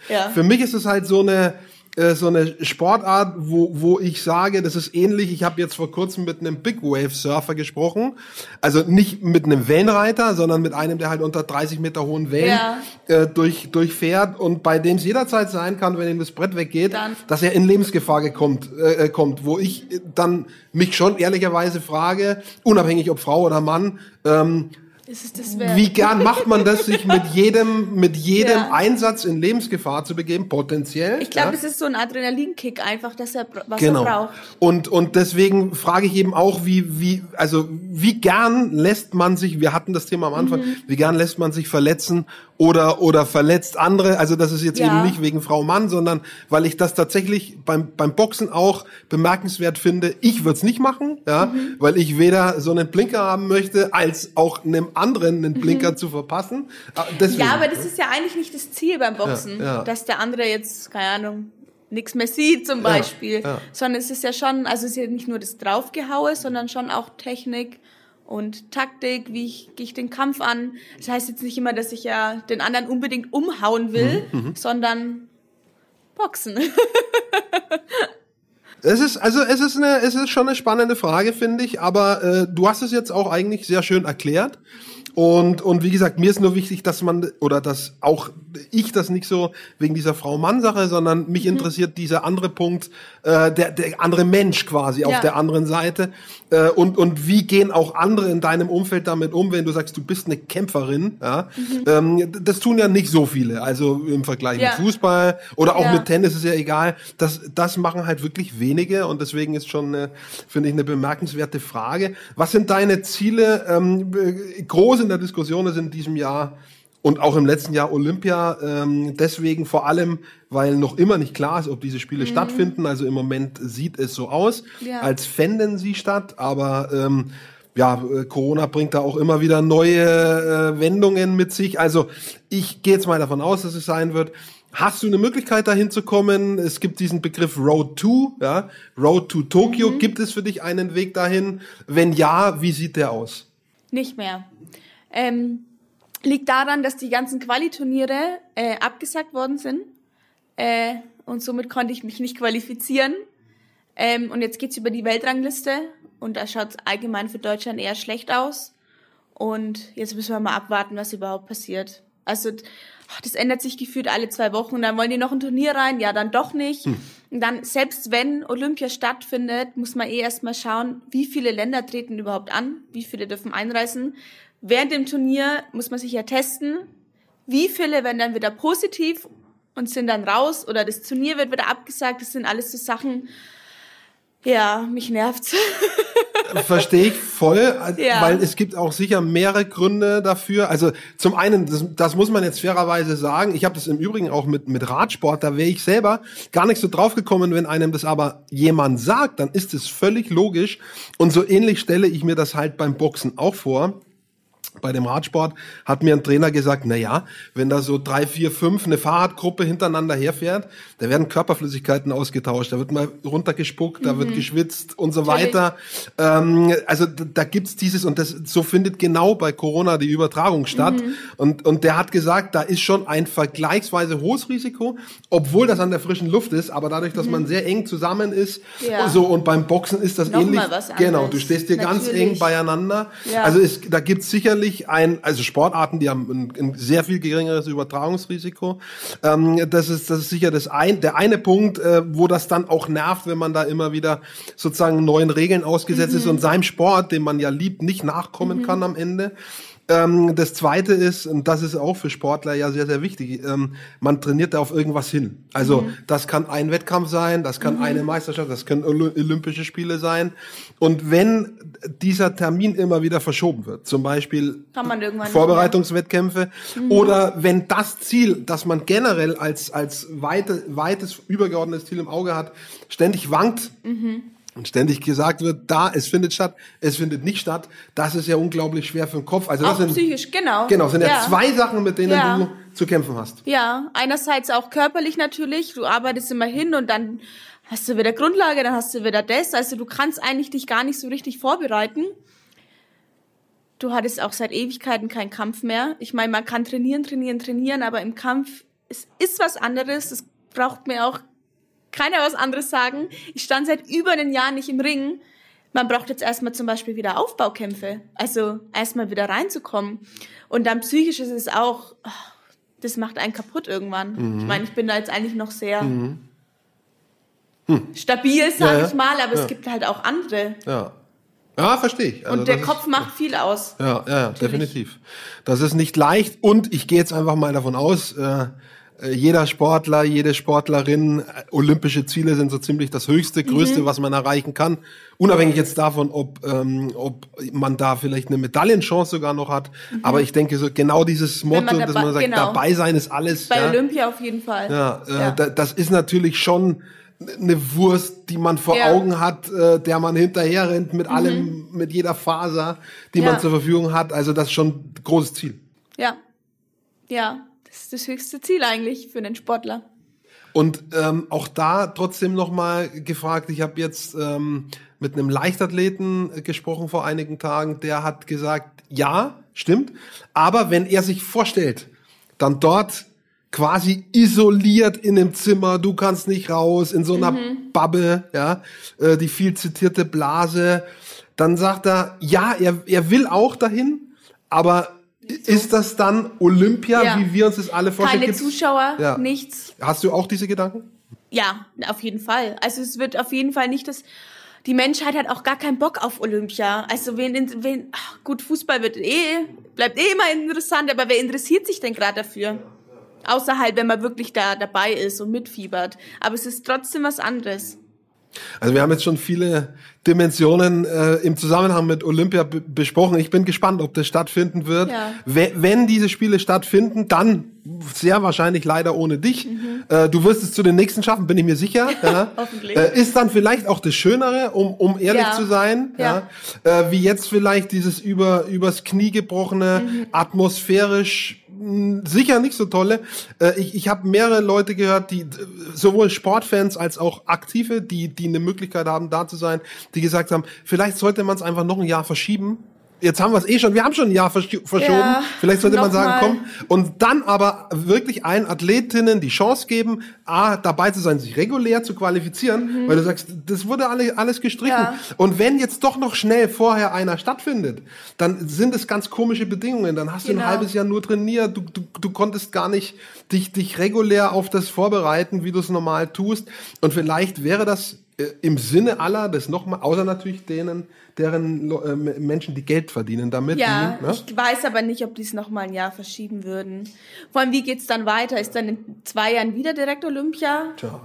Ja. Für mich ist es halt so eine äh, so eine Sportart, wo, wo ich sage, das ist ähnlich. Ich habe jetzt vor kurzem mit einem Big Wave Surfer gesprochen. Also nicht mit einem Wellenreiter, sondern mit einem, der halt unter 30 Meter hohen Wellen Ja. äh, durch, durchfährt und bei dem es jederzeit sein kann, wenn ihm das Brett weggeht, Dann. dass er in Lebensgefahr gekommt, äh, kommt. Wo ich dann mich schon ehrlicherweise frage, unabhängig ob Frau oder Mann, ähm, Ist es das wert? Wie gern macht man das, sich mit jedem, mit jedem Ja. Einsatz in Lebensgefahr zu begeben, potenziell? Ich glaube, ja? das ist so ein Adrenalinkick einfach, dass er was genau. er braucht. Und, und deswegen frage ich eben auch, wie, wie, also, wie gern lässt man sich, wir hatten das Thema am Anfang, Mhm. wie gern lässt man sich verletzen oder, oder verletzt andere? Also, das ist jetzt Ja. eben nicht wegen Frau Mann, sondern weil ich das tatsächlich beim, beim Boxen auch bemerkenswert finde. Ich würde es nicht machen, ja, Mhm. weil ich weder so einen Blinker haben möchte, als auch einem anderen einen Blinker zu verpassen. Ah, Deswegen. Mhm. Ja, aber das ist ja eigentlich nicht das Ziel beim Boxen, Ja, ja. dass der andere jetzt, keine Ahnung, nichts mehr sieht zum Beispiel, sondern es ist ja schon, also es ist ja nicht nur das Draufgehaue, sondern schon auch Technik und Taktik, wie ich, gehe ich den Kampf an. Das heißt jetzt nicht immer, dass ich ja den anderen unbedingt umhauen will, Mhm, sondern Boxen. Es ist also es ist eine es ist schon eine spannende Frage finde ich, aber äh, du hast es jetzt auch eigentlich sehr schön erklärt und und wie gesagt mir ist nur wichtig, dass man oder dass auch ich das nicht so wegen dieser Frau Mann Sache, sondern mich Mhm. interessiert dieser andere Punkt äh, der der andere Mensch quasi auf Ja. der anderen Seite äh, und und wie gehen auch andere in deinem Umfeld damit um, wenn du sagst du bist eine Kämpferin, ja ähm, das tun ja nicht so viele, also im Vergleich Mhm. Ja. mit Fußball oder auch mit Tennis ist ja egal. Das, das machen halt wirklich wenige und deswegen ist schon, eine, finde ich, eine bemerkenswerte Frage. Was sind deine Ziele? Ähm, äh, groß in der Diskussion ist in diesem Jahr und auch im letzten Jahr Olympia. Ähm, deswegen vor allem, weil noch immer nicht klar ist, ob diese Spiele stattfinden. Also im Moment sieht es so aus, Ja. als fänden sie statt. Aber ähm, ja, äh, Corona bringt da auch immer wieder neue äh, Wendungen mit sich. Also ich gehe jetzt mal davon aus, dass es sein wird. Hast du eine Möglichkeit dahin zu kommen? Es gibt diesen Begriff Road to, ja, Road to Tokio. Gibt es für dich einen Weg dahin? Wenn ja, wie sieht der aus? Nicht mehr. Ähm, liegt daran, dass die ganzen Qualiturniere äh, abgesagt worden sind. Äh, und somit konnte ich mich nicht qualifizieren. Ähm, und jetzt geht's über die Weltrangliste. Und da schaut's allgemein für Deutschland eher schlecht aus. Und jetzt müssen wir mal abwarten, was überhaupt passiert. Also das ändert sich gefühlt alle zwei Wochen. Dann wollen die noch ein Turnier rein, ja, dann doch nicht. Und dann, selbst wenn Olympia stattfindet, muss man eh erstmal schauen, wie viele Länder treten überhaupt an, wie viele dürfen einreisen. Während dem Turnier muss man sich ja testen, wie viele werden dann wieder positiv und sind dann raus oder das Turnier wird wieder abgesagt. Das sind alles so Sachen, ja, mich nervt's. Verstehe ich voll, äh, Ja. weil es gibt auch sicher mehrere Gründe dafür. Also zum einen, das, das muss man jetzt fairerweise sagen, ich habe das im Übrigen auch mit, mit Radsport, da wäre ich selber gar nicht so drauf gekommen, wenn einem das aber jemand sagt, dann ist es völlig logisch. Und so ähnlich stelle ich mir das halt beim Boxen auch vor. Bei dem Radsport hat mir ein Trainer gesagt, na ja, wenn da so drei, vier, fünf eine Fahrradgruppe hintereinander herfährt, da werden Körperflüssigkeiten ausgetauscht, da wird mal runtergespuckt, da wird geschwitzt und so weiter. Ähm, also da, da gibt's dieses und das so findet genau bei Corona die Übertragung statt. Und und der hat gesagt, da ist schon ein vergleichsweise hohes Risiko, obwohl das an der frischen Luft ist, aber dadurch, dass man sehr eng zusammen ist, Ja. so und beim Boxen ist das Noch ähnlich. genau, du stehst dir ganz Natürlich. eng beieinander. Ja. Also es, da gibt's sicherlich ein, also Sportarten, die haben ein, ein sehr viel geringeres Übertragungsrisiko. Ähm, das ist, das ist sicher das ein, der eine Punkt, äh, wo das dann auch nervt, wenn man da immer wieder sozusagen neuen Regeln ausgesetzt ist und seinem Sport, den man ja liebt, nicht nachkommen kann am Ende. Ähm, das zweite ist, und das ist auch für Sportler ja sehr, sehr wichtig, ähm, man trainiert da auf irgendwas hin. Also das kann ein Wettkampf sein, das kann eine Meisterschaft, das können Oly- Olympische Spiele sein. Und wenn dieser Termin immer wieder verschoben wird, zum Beispiel Vorbereitungswettkämpfe oder wenn das Ziel, das man generell als, als weite, weites, übergeordnetes Ziel im Auge hat, ständig wankt, und ständig gesagt wird, da, es findet statt, es findet nicht statt, das ist ja unglaublich schwer für den Kopf. Also das Auch sind, psychisch, genau. Genau, sind ja, Ja. zwei Sachen, mit denen Ja. du zu kämpfen hast. Ja, einerseits auch körperlich natürlich. Du arbeitest immer hin und dann hast du wieder Grundlage, dann hast du wieder das. Also du kannst eigentlich dich gar nicht so richtig vorbereiten. Du hattest auch seit Ewigkeiten keinen Kampf mehr. Ich meine, man kann trainieren, trainieren, trainieren, aber im Kampf es ist was anderes. Das braucht mir auch keiner was anderes sagen. Ich stand seit über einem Jahr nicht im Ring. Man braucht jetzt erstmal zum Beispiel wieder Aufbaukämpfe. Also erstmal wieder reinzukommen. Und dann psychisch ist es auch, das macht einen kaputt irgendwann. Mhm. Ich meine, ich bin da jetzt eigentlich noch sehr stabil, sage Ja, ja. ich mal, aber Ja. es gibt halt auch andere. Ja. Ja, verstehe ich. Also und der Kopf ist, macht viel aus. Ja, ja, ja definitiv. Das ist nicht leicht und ich gehe jetzt einfach mal davon aus, äh, jeder Sportler, jede Sportlerin, äh, olympische Ziele sind so ziemlich das höchste, Mhm. größte, was man erreichen kann. Unabhängig jetzt davon, ob, ähm, ob man da vielleicht eine Medaillenchance sogar noch hat. Aber ich denke, so genau dieses Motto, Mhm. man dass dabei- man sagt, genau. dabei sein ist alles. Bei ja. Olympia auf jeden Fall. Ja, äh, Da, das ist natürlich schon eine Wurst, die man vor Ja. Mhm. Augen hat, äh, der man hinterher rennt mit allem, mit jeder Faser, die Ja. man zur Verfügung hat. Also das ist schon ein großes Ziel. ja. Ja, das ist das höchste Ziel eigentlich für einen Sportler. Und ähm, auch da trotzdem nochmal gefragt, ich habe jetzt ähm, mit einem Leichtathleten gesprochen vor einigen Tagen, der hat gesagt, ja, stimmt, aber wenn er sich vorstellt, dann dort quasi isoliert in einem Zimmer, du kannst nicht raus, in so einer Bubble, ja, äh, die viel zitierte Blase, dann sagt er, ja, er, er will auch dahin, aber ist das dann Olympia, Ja. wie wir uns das alle vorstellen? Keine Gibt's- Zuschauer, Ja. nichts. Hast du auch diese Gedanken? Ja, auf jeden Fall. Also es wird auf jeden Fall nicht das. Die Menschheit hat auch gar keinen Bock auf Olympia. Also wen, wen ach, gut, Fußball wird eh, bleibt eh immer interessant, aber wer interessiert sich denn gerade dafür? Außer halt, wenn man wirklich da dabei ist und mitfiebert. Aber es ist trotzdem was anderes. Also wir haben jetzt schon viele Dimensionen äh, im Zusammenhang mit Olympia be- besprochen. Ich bin gespannt, ob das stattfinden wird. Ja. We- Wenn diese Spiele stattfinden, dann sehr wahrscheinlich leider ohne dich. Äh, du wirst es zu den nächsten schaffen, bin ich mir sicher. Ja. Mhm. Hoffentlich. Äh, ist dann vielleicht auch das Schönere, um, um ehrlich Ja. zu sein. Ja. Ja. Äh, wie jetzt vielleicht dieses über übers Knie gebrochene, Mhm. atmosphärisch sicher nicht so tolle. Äh, ich ich habe mehrere Leute gehört, die sowohl Sportfans als auch Aktive, die die eine Möglichkeit haben, da zu sein, die gesagt haben, vielleicht sollte man es einfach noch ein Jahr verschieben. Jetzt haben wir es eh schon, wir haben schon ein Jahr versch- verschoben. Ja, vielleicht sollte man sagen, mal. komm, und dann aber wirklich allen Athletinnen die Chance geben, A, dabei zu sein, sich regulär zu qualifizieren, weil du sagst, das wurde alle, alles gestrichen. Mhm. Ja. Und wenn jetzt doch noch schnell vorher einer stattfindet, dann sind es ganz komische Bedingungen. Dann hast du Genau. ein halbes Jahr nur trainiert, du, du, du konntest gar nicht dich, dich regulär auf das vorbereiten, wie du es normal tust. Und vielleicht wäre das im Sinne aller, das nochmal, außer natürlich denen, deren äh, Menschen, die Geld verdienen damit. Ja, die, ne? ich weiß aber nicht, ob die es noch mal ein Jahr verschieben würden. Vor allem, wie geht's dann weiter? Ist dann in zwei Jahren wieder direkt Olympia? Tja.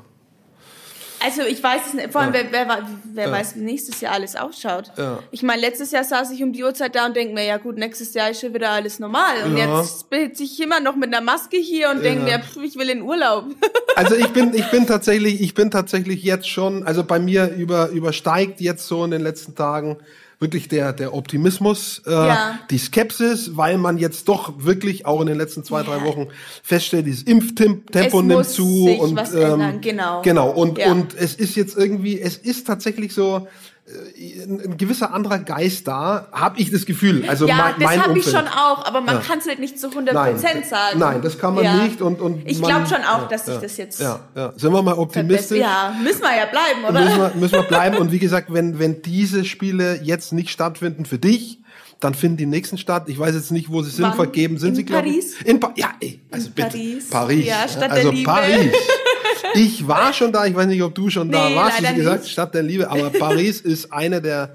Also ich weiß es nicht. Vor allem, Ja. wer, wer, wer Ja. weiß, wie nächstes Jahr alles ausschaut. Ja. Ich meine, letztes Jahr saß ich um die Uhrzeit da und denke mir, ja gut, nächstes Jahr ist schon wieder alles normal. Und jetzt sitze ich immer noch mit einer Maske hier und denke mir, pff, ich will in Urlaub. Also ich bin, ich bin tatsächlich, ich bin tatsächlich jetzt schon, also bei mir über, übersteigt jetzt so in den letzten Tagen wirklich der, der Optimismus, äh, Ja. die Skepsis, weil man jetzt doch wirklich auch in den letzten zwei, drei Wochen feststellt, dieses Impftempo nimmt zu und ähm, genau. genau und Ja. und es ist jetzt irgendwie, es ist tatsächlich so ein, ein gewisser anderer Geist da, habe ich das Gefühl. Also ja, mein, das mein habe ich schon auch, aber man Ja. kann es halt nicht zu 100% Nein, sagen. nein, das kann man Ja. nicht und und Ich glaube schon auch, ja, dass sich das jetzt ja, ja. Sind wir mal optimistisch? Ja, müssen wir ja bleiben, oder? müssen wir, müssen wir bleiben. Und wie gesagt, wenn, wenn diese Spiele jetzt nicht stattfinden für dich, dann finden die nächsten statt. Ich weiß jetzt nicht, wo sie sind, Wann? vergeben sind In sie, glaube ich. Paris? In pa ja, ey, also In bitte. Paris. Paris. Ja, Stadt der also Liebe. Paris. Ich war schon da, ich weiß nicht, ob du schon da Nee, warst, leider wie gesagt, nicht. Stadt der Liebe, aber Paris ist eine der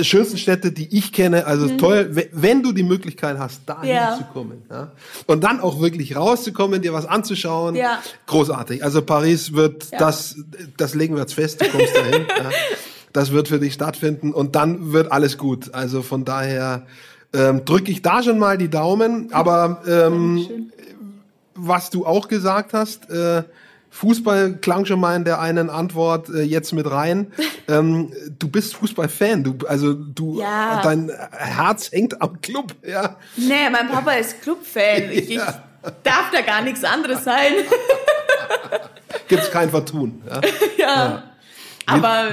schönsten Städte, die ich kenne. Also toll, we- wenn du die Möglichkeit hast, da Mhm. Ja. hinzukommen. Ja? Und dann auch wirklich rauszukommen, dir was anzuschauen. Ja. Großartig. Also Paris wird Ja. das, das legen wir jetzt fest, du kommst dahin. ja. Das wird für dich stattfinden und dann wird alles gut. Also von daher ähm, drücke ich da schon mal die Daumen. Aber ähm, was du auch gesagt hast, äh, Fußball klang schon mal in der einen Antwort äh, jetzt mit rein. Ähm, du bist Fußballfan, du also du Ja. dein Herz hängt am Club, ja. Nee, mein Papa ist Clubfan. Ich, ich Ja. darf da gar nichts anderes sein. Gibt's kein Vertun. Ja? ja. Aber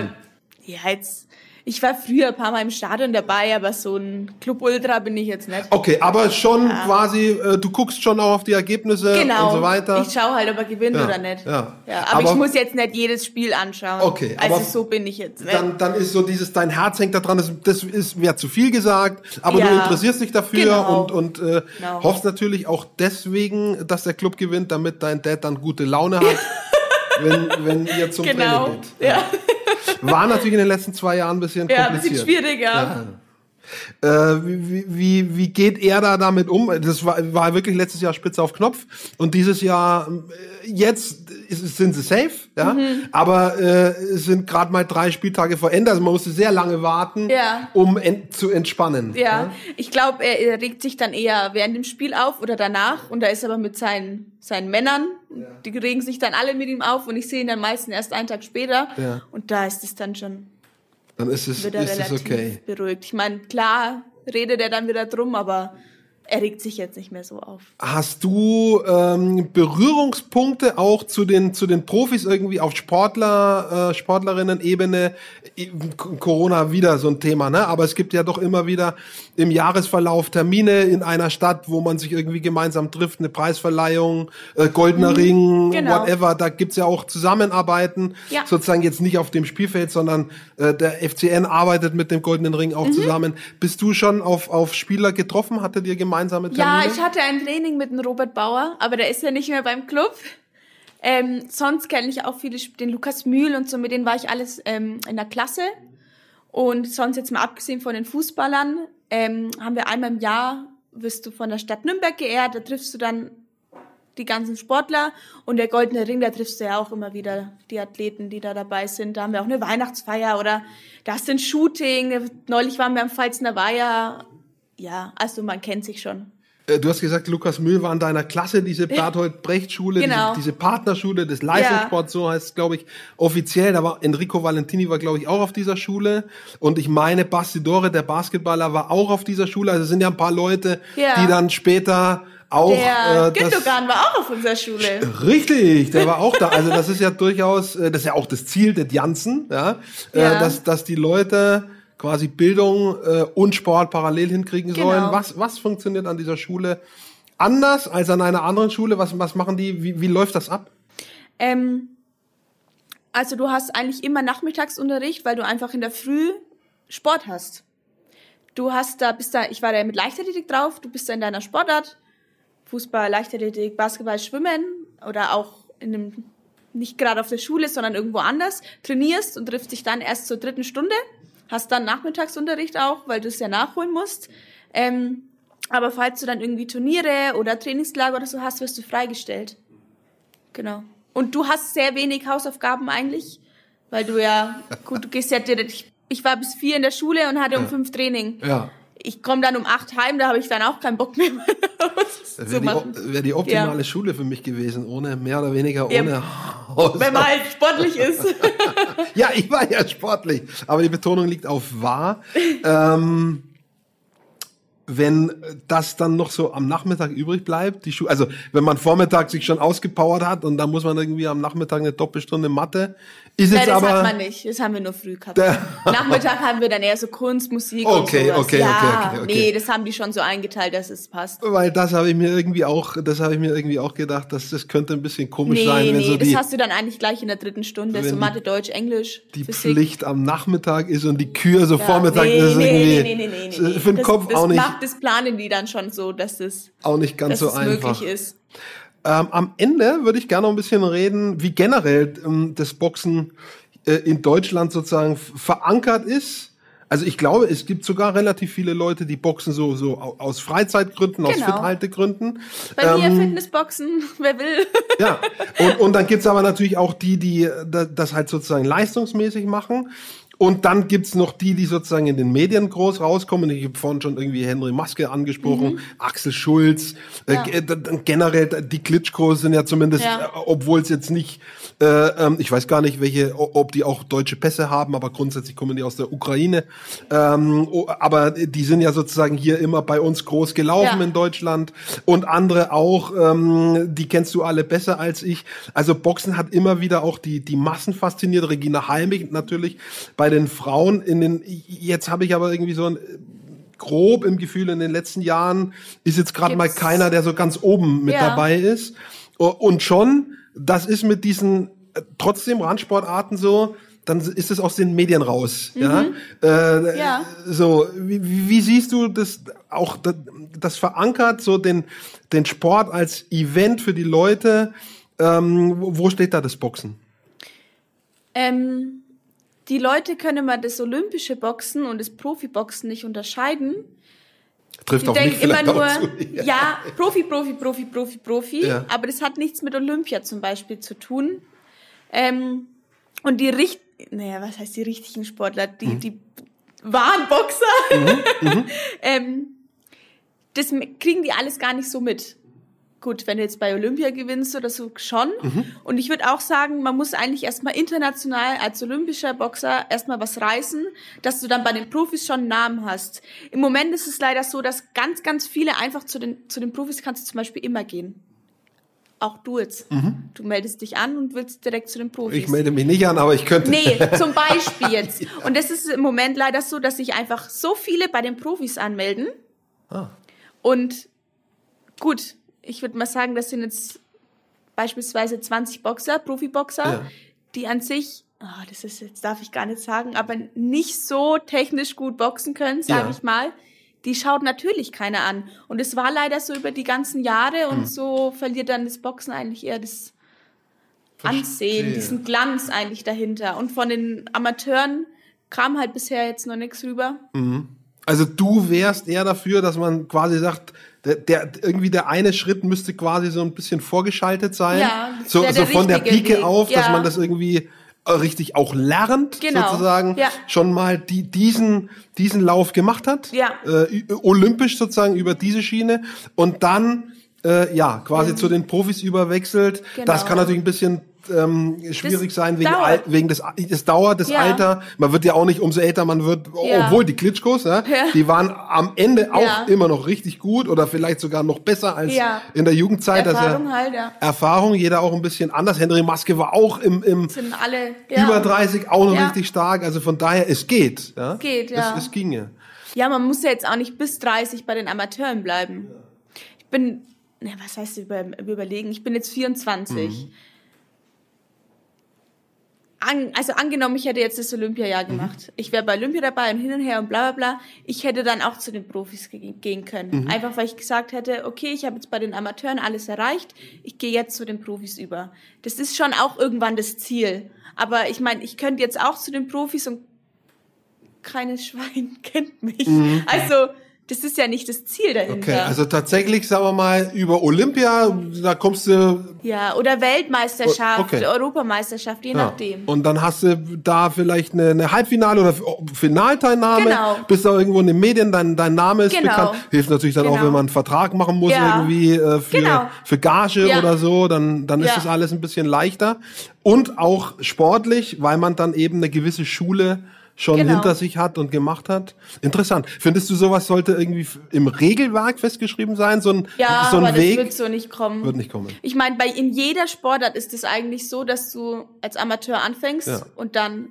ja, jetzt. Ich war früher ein paar Mal im Stadion dabei, aber so ein Club-Ultra bin ich jetzt nicht. Okay, aber schon quasi, äh, du guckst schon auch auf die Ergebnisse Genau. und so weiter. Ich schaue halt, ob er gewinnt Ja, oder nicht. ja. aber, Aber- ich muss jetzt nicht jedes Spiel anschauen. Okay, Also so bin ich jetzt nicht. dann, dann ist so dieses, dein Herz hängt da dran, das, das ist wäre zu viel gesagt, aber du Ja. interessierst dich dafür Genau. und, und äh, Genau. hoffst natürlich auch deswegen, dass der Club gewinnt, damit dein Dad dann gute Laune hat, wenn, wenn ihr zum genau. Training geht. Ja. War natürlich in den letzten zwei Jahren ein bisschen Ja, ein kompliziert. bisschen schwierig, ja. Ja. Äh, wie, wie, wie geht er da damit um? Das war, war wirklich letztes Jahr Spitze auf Knopf und dieses Jahr äh, jetzt ist, sind sie safe, ja, Mhm. aber äh, es sind gerade mal drei Spieltage vor Ende, also man musste sehr lange warten, Ja. um en zu entspannen. Ja, ich glaube, er, er regt sich dann eher während dem Spiel auf oder danach und da ist er aber mit seinen, seinen Männern, die regen sich dann alle mit ihm auf und ich sehe ihn dann meistens erst einen Tag später Ja. und da ist es dann schon Dann ist es, wieder ist es relativ okay. beruhigt. Ich meine, klar redet er dann wieder drum, aber er regt sich jetzt nicht mehr so auf. Hast du ähm, Berührungspunkte auch zu den zu den Profis irgendwie auf Sportler äh, Sportlerinnen-Ebene? Corona wieder so ein Thema, ne? Aber es gibt ja doch immer wieder im Jahresverlauf Termine in einer Stadt, wo man sich irgendwie gemeinsam trifft, eine Preisverleihung, äh, goldener Ring, genau. whatever. Da gibt's ja auch Zusammenarbeiten, Ja. sozusagen jetzt nicht auf dem Spielfeld, sondern äh, der FCN arbeitet mit dem goldenen Ring Mhm. auch zusammen. Bist du schon auf auf Spieler getroffen? Hattet ihr gemeinsame Termine? Ja, ich hatte ein Training mit dem Robert Bauer, aber der ist ja nicht mehr beim Club. Ähm, sonst kenne ich auch viele, den Lukas Mühl und so, mit denen war ich alles ähm, in der Klasse. Und sonst jetzt mal abgesehen von den Fußballern, ähm, haben wir einmal im Jahr, wirst du von der Stadt Nürnberg geehrt, da triffst du dann die ganzen Sportler und der Goldene Ring, da triffst du ja auch immer wieder die Athleten, die da dabei sind. Da haben wir auch eine Weihnachtsfeier oder da ist ein Shooting. Neulich waren wir am Pfalzner Weiher. Ja, also man kennt sich schon. Äh, Du hast gesagt, Lukas Mühl war in deiner Klasse, diese Berthold Brecht Schule, Genau. diese, diese Partnerschule des Leistungssports, so heißt es, glaube ich, offiziell. Da war Enrico Valentini war, glaube ich, auch auf dieser Schule. Und ich meine, Basti Dore, der Basketballer, war auch auf dieser Schule. Also es sind ja ein paar Leute, Ja. die dann später auch Der äh, Gündogan war auch auf unserer Schule. Richtig, der war auch da. Also das ist ja durchaus, äh, das ist ja auch das Ziel des Janssen, ja, Äh, Ja. dass, dass die Leute quasi Bildung äh, und Sport parallel hinkriegen Genau. sollen. Was, was funktioniert an dieser Schule anders als an einer anderen Schule? Was, was machen die? Wie, wie läuft das ab? Ähm, also du hast eigentlich immer Nachmittagsunterricht, weil du einfach in der Früh Sport hast. Du hast da, bist da, ich war da mit Leichtathletik drauf, du bist da in deiner Sportart, Fußball, Leichtathletik, Basketball, Schwimmen oder auch in einem, nicht gerade auf der Schule, sondern irgendwo anders, trainierst und triffst dich dann erst zur dritten Stunde, hast dann Nachmittagsunterricht auch, weil du es ja nachholen musst. Ähm, aber falls du dann irgendwie Turniere oder Trainingslager oder so hast, wirst du freigestellt. Genau. Und du hast sehr wenig Hausaufgaben eigentlich, weil du ja, gut, du gehst ja direkt, ich, ich war bis vier in der Schule und hatte um fünf Training. Ja. Ich komme dann um acht heim, da habe ich dann auch keinen Bock mehr, Das wäre die, wär die optimale Ja. Schule für mich gewesen, ohne mehr oder weniger Ja. ohne Haus. Wenn man halt sportlich ist. Ja, ich war ja sportlich, aber die Betonung liegt auf wahr. ähm, wenn das dann noch so am Nachmittag übrig bleibt, die Schu also wenn man Vormittag sich schon ausgepowert hat und dann muss man irgendwie am Nachmittag eine Doppelstunde Mathe, ist Nein, jetzt das aber hat man nicht. Das haben wir nur früh gehabt. Nachmittag haben wir dann eher so Kunst, Musik Okay, und sowas. okay, ja, okay, okay, okay. Nee, das haben die schon so eingeteilt, dass es passt. weil das habe ich mir irgendwie auch, das habe ich mir irgendwie auch gedacht, dass das könnte ein bisschen komisch Nee, sein, wenn nee, so das die, hast du dann eigentlich gleich in der dritten Stunde. So Mathe, Deutsch, Englisch, die Physik. Pflicht am Nachmittag ist und die Kür so Ja, Vormittag nee, das ist nee, irgendwie nee, nee, nee, nee, nee. für den das, Kopf das auch nicht Das planen die dann schon so, dass das, auch nicht ganz so es einfach. möglich ist. Ähm, am Ende würde ich gerne noch ein bisschen reden, wie generell ähm, das Boxen äh, in Deutschland sozusagen verankert ist. Also ich glaube, es gibt sogar relativ viele Leute, die boxen so, so au- aus Freizeitgründen, aus Genau. Fithaltegründen. Bei mir Ähm, Fitnessboxen, wer will. ja, und, und dann gibt's aber natürlich auch die, die äh, da- das halt sozusagen leistungsmäßig machen. Und dann gibt's noch die, die sozusagen in den Medien groß rauskommen. Ich habe vorhin schon irgendwie Henry Maske angesprochen, Axel Schulz, Mhm. Ja. äh, generell die Klitschkos sind ja zumindest, Ja. äh, obwohl es jetzt nicht, äh, ähm, ich weiß gar nicht, welche, ob die auch deutsche Pässe haben, aber grundsätzlich kommen die aus der Ukraine. Ähm, aber die sind ja sozusagen hier immer bei uns groß gelaufen Ja. in Deutschland und andere auch, ähm, die kennst du alle besser als ich. Also Boxen hat immer wieder auch die, die Massen fasziniert. Regina Halmich natürlich bei den Frauen in den, jetzt habe ich aber irgendwie so ein, grob im Gefühl in den letzten Jahren ist jetzt gerade mal keiner, der so ganz oben mit Ja. dabei ist. Und schon, das ist mit diesen äh, trotzdem Randsportarten so, dann ist es aus den Medien raus. Ja? Äh, Mhm. Ja. So, wie, wie siehst du das auch das, das verankert so den den Sport als Event für die Leute? Ähm, wo wo steht da das Boxen? Ähm, die Leute können mal das olympische Boxen und das Profiboxen nicht unterscheiden. Trifft Die auch nicht denken immer nur, zu. ja, Profi, Profi, Profi, Profi, Profi. Ja. Aber das hat nichts mit Olympia zum Beispiel zu tun. Ähm, und die richt, naja, was heißt die richtigen Sportler? Die, Mhm. die wahren Boxer. ähm, das kriegen die alles gar nicht so mit. Gut, wenn du jetzt bei Olympia gewinnst oder so schon. Mhm. Und ich würde auch sagen, man muss eigentlich erstmal international als olympischer Boxer erstmal was reißen, dass du dann bei den Profis schon einen Namen hast. Im Moment ist es leider so, dass ganz, ganz viele einfach zu den, zu den Profis kannst du zum Beispiel immer gehen. Auch du jetzt. Du meldest dich an und willst direkt zu den Profis. Mhm. Ich melde mich nicht an, aber ich könnte. Nee, zum Beispiel jetzt. Und das ist im Moment leider so, dass sich einfach so viele bei den Profis anmelden. Ah. Und gut, ich würde mal sagen, das sind jetzt beispielsweise 20 Boxer, Profiboxer, Ja. die an sich, ah, das ist jetzt darf ich gar nicht sagen, aber nicht so technisch gut boxen können, sage Ja. ich mal. Die schaut natürlich keiner an. Und es war leider so über die ganzen Jahre und Hm. so verliert dann das Boxen eigentlich eher das Ansehen, Verstehe. diesen Glanz eigentlich dahinter. Und von den Amateuren kam halt bisher jetzt noch nichts rüber. Also du wärst eher dafür, dass man quasi sagt, der, der irgendwie der eine Schritt müsste quasi so ein bisschen vorgeschaltet sein. Ja, so, wär so der von der Pike Weg, auf, dass ja. man das irgendwie äh, richtig auch lernt, Genau, sozusagen, ja. schon mal die, diesen, diesen Lauf gemacht hat, Ja. äh, olympisch sozusagen über diese Schiene und dann äh, ja quasi zu den Profis überwechselt. Genau. Das kann natürlich ein bisschen ähm, schwierig Das sein wegen. Al wegen des es dauert das Ja. Alter. Man wird ja auch nicht umso älter man wird, Ja. obwohl die Klitschkos, ja, die waren am Ende auch immer noch richtig gut oder vielleicht sogar noch besser als in der Jugendzeit. Erfahrung er, halt, ja. Erfahrung, jeder auch ein bisschen anders. Henry Maske war auch im, im alle über 30 auch noch richtig stark. Also von daher, es geht. Ja? Geht, ja. Es, es ginge. Ja, man muss ja jetzt auch nicht bis 30 bei den Amateuren bleiben. Ich bin, na, was heißt über, überlegen? Ich bin jetzt 24. An, also angenommen, ich hätte jetzt das Olympiajahr gemacht. Ich wäre bei Olympia dabei und hin und her und bla bla bla. Ich hätte dann auch zu den Profis ge gehen können. Einfach weil ich gesagt hätte, okay, ich habe jetzt bei den Amateuren alles erreicht, ich gehe jetzt zu den Profis über. Das ist schon auch irgendwann das Ziel. Aber ich meine, ich könnte jetzt auch zu den Profis und keines Schwein kennt mich. Also, das ist ja nicht das Ziel dahinter. Okay, also tatsächlich, sagen wir mal, über Olympia, da kommst du ja, oder Weltmeisterschaft, okay. Europameisterschaft, je Ja. nachdem. Und dann hast du da vielleicht eine, eine Halbfinale oder Finalteilnahme, Genau. bist da irgendwo in den Medien, dein, dein Name ist Genau. bekannt. Hilft natürlich dann auch, Genau. wenn man einen Vertrag machen muss, Ja. irgendwie äh, für, Genau. für Gage Ja. oder so, dann, dann ist das alles ein bisschen leichter. Und auch sportlich, weil man dann eben eine gewisse Schule schon Genau. hinter sich hat und gemacht hat. Interessant. Findest du, sowas sollte irgendwie im Regelwerk festgeschrieben sein? So ein, Ja, so ein aber Weg? das wird so nicht kommen. Wird nicht kommen. Ich meine, bei in jeder Sportart ist es eigentlich so, dass du als Amateur anfängst Ja. und dann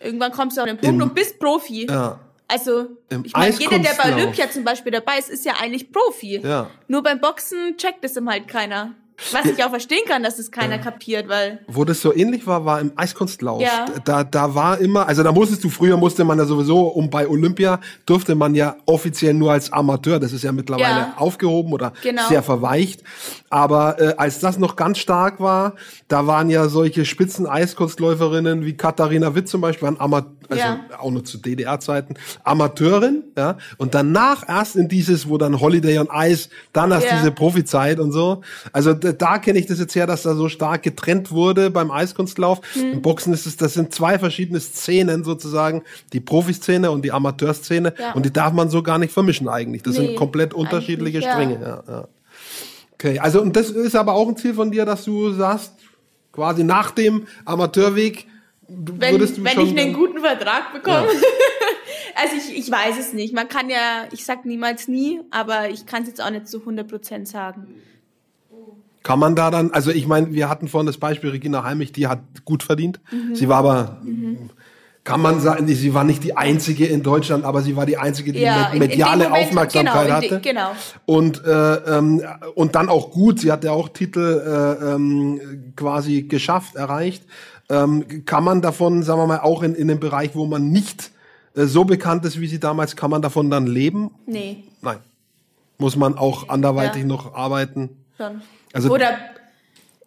irgendwann kommst du auf den Punkt Im- und bist Profi. Ja. Also, Im ich meine, jeder, der bei. Olympia zum Beispiel dabei ist, ist ja eigentlich Profi. Ja. Nur beim Boxen checkt es ihm halt keiner. Was ich auch verstehen kann, dass es keiner kapiert, weil Wo das so ähnlich war, war im Eiskunstlauf. Ja. Da, da war immer, also da musstest du, früher musste man ja sowieso, um bei Olympia durfte man ja offiziell nur als Amateur, das ist ja mittlerweile Ja. aufgehoben oder Genau. sehr verweicht. Aber äh, als das noch ganz stark war, da waren ja solche Spitzen-Eiskunstläuferinnen wie Katharina Witt zum Beispiel, waren Ama also Ja. auch nur zu DDR-Zeiten, Amateurin, ja. Und danach erst in dieses, wo dann Holiday on Ice, dann erst Ja. diese Profizeit und so. Also da, kenne ich das jetzt her, dass da so stark getrennt wurde beim Eiskunstlauf. Hm. Im Boxen ist es, das sind zwei verschiedene Szenen sozusagen, die Profiszene und die Amateurszene. Ja. Und die darf man so gar nicht vermischen eigentlich. Das Nee, sind komplett unterschiedliche. Stränge. Ja, ja. Okay, also und das ist aber auch ein Ziel von dir, dass du sagst, quasi nach dem Amateurweg du wenn schon ich einen guten Vertrag bekomme. Ja. also ich, ich weiß es nicht. Man kann ja, ich sag niemals nie, aber ich kann es jetzt auch nicht zu 100% sagen. Kann man da dann, also ich meine, wir hatten vorhin das Beispiel Regina Heimich, die hat gut verdient. Mhm. Sie war aber, kann man sagen, sie war nicht die einzige in Deutschland, aber sie war die einzige, die Ja, med- mediale Moment- Aufmerksamkeit genau, in de- hatte. genau. Und, äh, ähm, und dann auch gut, sie hat ja auch Titel äh, ähm, quasi geschafft, erreicht. Ähm, kann man davon, sagen wir mal, auch in, in dem Bereich, wo man nicht äh, so bekannt ist wie sie damals, kann man davon dann leben? Nee, Nein. Muss man auch anderweitig Ja. noch arbeiten? schon. Also- Oder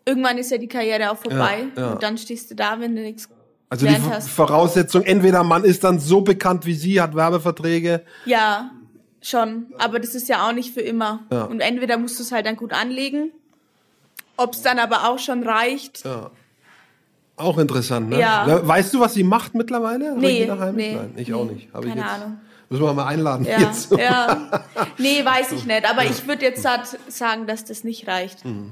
irgendwann ist ja die Karriere auch vorbei Ja, ja. und dann stehst du da, wenn du nichts Also die hast. Voraussetzung, entweder man ist dann so bekannt wie sie, hat Werbeverträge. Ja, schon. Aber das ist ja auch nicht für immer. Ja. Und entweder musst du es halt dann gut anlegen. Ob es dann aber auch schon reicht. Ja. Auch interessant, ne? Ja. Weißt du, was sie macht mittlerweile? Nee, nee, Nein, ich auch nicht. Hab ich Keine jetzt, Ahnung. Müssen wir mal einladen Ja, jetzt. ja. Nee, weiß ich nicht. Aber ich würde jetzt halt sagen, dass das nicht reicht. Mhm.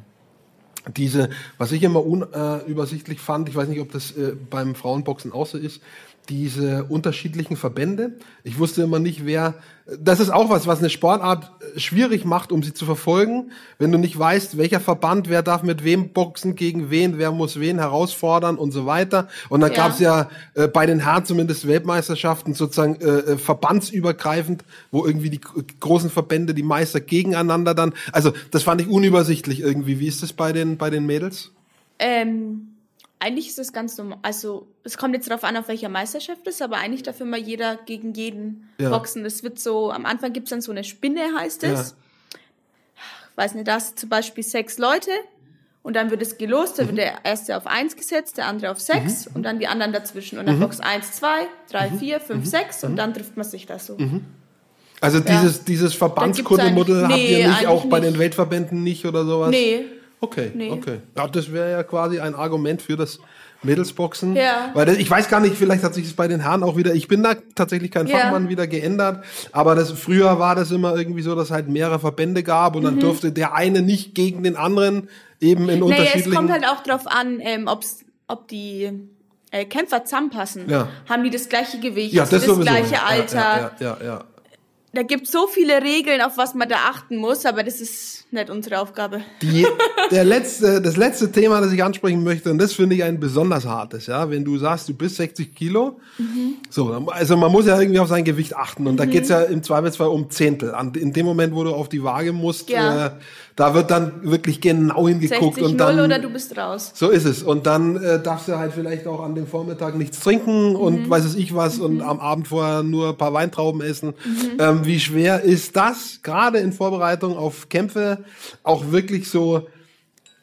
diese, was ich immer unübersichtlich fand, ich weiß nicht, ob das äh, beim Frauenboxen auch so ist, diese unterschiedlichen Verbände. Ich wusste immer nicht, wer. Das ist auch was, was eine Sportart äh, schwierig macht, um sie zu verfolgen. Wenn du nicht weißt, welcher Verband, wer darf mit wem boxen, gegen wen, wer muss wen herausfordern und so weiter. Und dann Ja. gab's ja äh, bei den Herren zumindest Weltmeisterschaften sozusagen äh, äh, verbandsübergreifend, wo irgendwie die großen Verbände, die Meister gegeneinander dann. Also das fand ich unübersichtlich irgendwie. Wie ist das bei den bei den Mädels? Ähm, eigentlich ist es ganz normal. Also, es kommt jetzt darauf an, auf welcher Meisterschaft es ist, aber eigentlich darf immer jeder gegen jeden Ja. boxen. Es wird so, am Anfang gibt's dann so eine Spinne, heißt es. Ich weiß nicht, da hast zum Beispiel sechs Leute und dann wird es gelost, da Mhm. wird der erste auf eins gesetzt, der andere auf sechs und dann die anderen dazwischen. Und dann boxt eins, zwei, drei, Mhm. vier, fünf, sechs und dann trifft man sich das so. Also dieses, dieses Verbandskuddelmuddel Da habt ihr nicht nee, auch bei eigentlich den Weltverbänden nicht oder sowas? Nee. Okay, Nee. okay. Ja, das wäre ja quasi ein Argument für das Mädelsboxen. Ja. Weil das, ich weiß gar nicht, vielleicht hat sich das bei den Herren auch wieder, ich bin da tatsächlich kein Ja. Fachmann, wieder geändert. Aber das, früher war das immer irgendwie so, dass halt mehrere Verbände gab und Mhm. dann durfte der eine nicht gegen den anderen eben in Naja, es unterschiedlichen. kommt halt auch drauf an, ähm, ob's, ob die äh, Kämpfer zusammenpassen. Ja. Haben die das gleiche Gewicht, ja, das, das gleiche Alter? Ja, ja, ja, ja. Da gibt so viele Regeln, auf was man da achten muss, aber das ist nicht unsere Aufgabe. Die, der letzte, das letzte Thema, das ich ansprechen möchte, und das finde ich ein besonders hartes, ja, wenn du sagst, du bist 60 Kilo, so, dann- also man muss ja irgendwie auf sein Gewicht achten und da geht's ja im Zweifelsfall um Zehntel. An, in dem Moment, wo du auf die Waage musst, Ja. äh, da wird dann wirklich genau hingeguckt 60 und dann oder du bist raus. so ist es. Und dann äh, darfst du halt vielleicht auch an dem Vormittag nichts trinken und weiß es ich was und am Abend vorher nur ein paar Weintrauben essen. Ähm, wie schwer ist das, gerade in Vorbereitung auf Kämpfe, auch wirklich so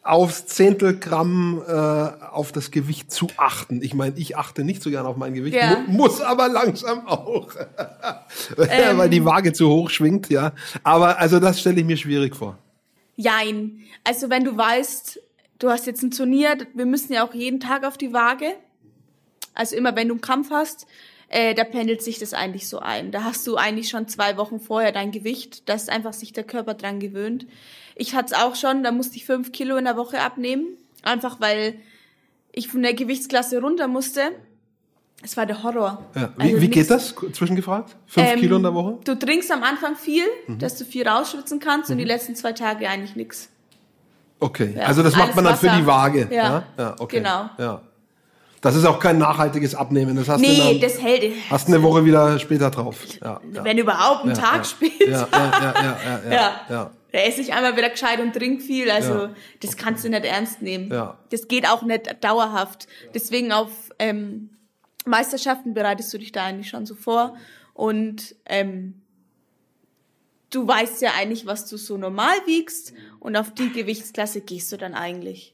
aufs Zehntelgramm äh, auf das Gewicht zu achten? Ich meine, ich achte nicht so gern auf mein Gewicht, Ja. mu muss aber langsam auch, weil die Waage zu hoch schwingt, ja. Aber also das stelle ich mir schwierig vor. Jein. Also wenn du weißt, du hast jetzt ein Turnier, wir müssen ja auch jeden Tag auf die Waage. Also immer wenn du einen Kampf hast, äh, da pendelt sich das eigentlich so ein. Da hast du eigentlich schon zwei Wochen vorher dein Gewicht, dass einfach sich der Körper dran gewöhnt. Ich hatte es auch schon, da musste ich fünf Kilo in der Woche abnehmen. Einfach weil ich von der Gewichtsklasse runter musste. Es war der Horror. Ja. Wie, Also wie geht das? Zwischengefragt? Fünf Ähm, Kilo in der Woche? Mhm. Du trinkst am Anfang viel, dass du viel rausschwitzen kannst und die letzten zwei Tage eigentlich nix. Okay, Ja, also das macht alles man dann für Wasser. die Waage. Ja, ja okay. genau. Ja. Das ist auch kein nachhaltiges Abnehmen. Das hast du Nee, dann, das hält. hast eine Woche wieder später drauf. Ja, ja. Wenn überhaupt einen Ja, Tag ja. später. Ja, ja, ja, ja, ja, ja, Ja. ja. Da esse ich einmal wieder gescheit und trink viel. Also Ja. das kannst du nicht ernst nehmen. Ja. Das geht auch nicht dauerhaft. Deswegen auf ähm, Meisterschaften bereitest du dich da eigentlich schon so vor. Und ähm, du weißt ja eigentlich, was du so normal wiegst. Und auf die Gewichtsklasse gehst du dann eigentlich.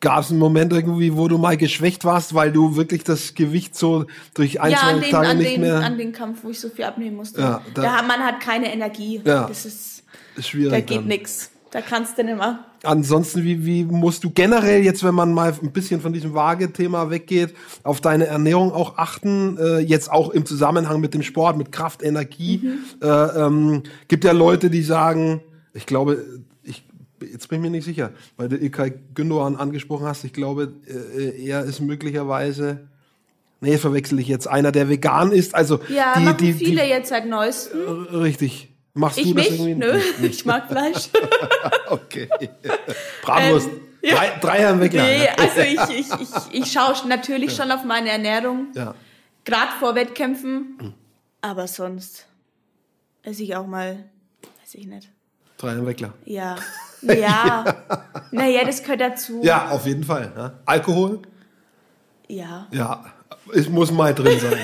Gab es einen Moment irgendwie, wo du mal geschwächt warst, weil du wirklich das Gewicht so durch ein, ja, zwei an den, Tage nicht den, mehr... an den Kampf, wo ich so viel abnehmen musste. Ja, da- da, man hat keine Energie. Ja. Das ist, ist schwierig da geht nix. Da kannst du nicht mehr. Ansonsten, wie, wie musst du generell jetzt, wenn man mal ein bisschen von diesem Waage-Thema weggeht, auf deine Ernährung auch achten? Äh, jetzt auch im Zusammenhang mit dem Sport, mit Kraft, Energie. Mhm. Äh, ähm, gibt ja Leute, die sagen, ich glaube, jetzt bin ich mir nicht sicher, weil du Ilkay Gündogan angesprochen hast, ich glaube, äh, er ist möglicherweise, nee, verwechsel ich jetzt, einer, der vegan ist. Also Ja, die, machen die, viele die, jetzt seit neuestem. Richtig. Machst Ich du das nicht? irgendwie? Nö, Nicht. ich mag Fleisch. Okay. Bratwurst. Ähm, ja. Drei, Dreier im Weckler. nee, also ich, ich, ich, ich schaue natürlich schon auf meine Ernährung. Ja. Gerade vor Wettkämpfen. Aber sonst esse ich auch mal, weiß ich nicht. Dreier im Weckler. Ja. Ja. naja, das gehört dazu. Ja, auf jeden Fall. Ja. Alkohol? Ja. Ja. Es muss mal drin sein.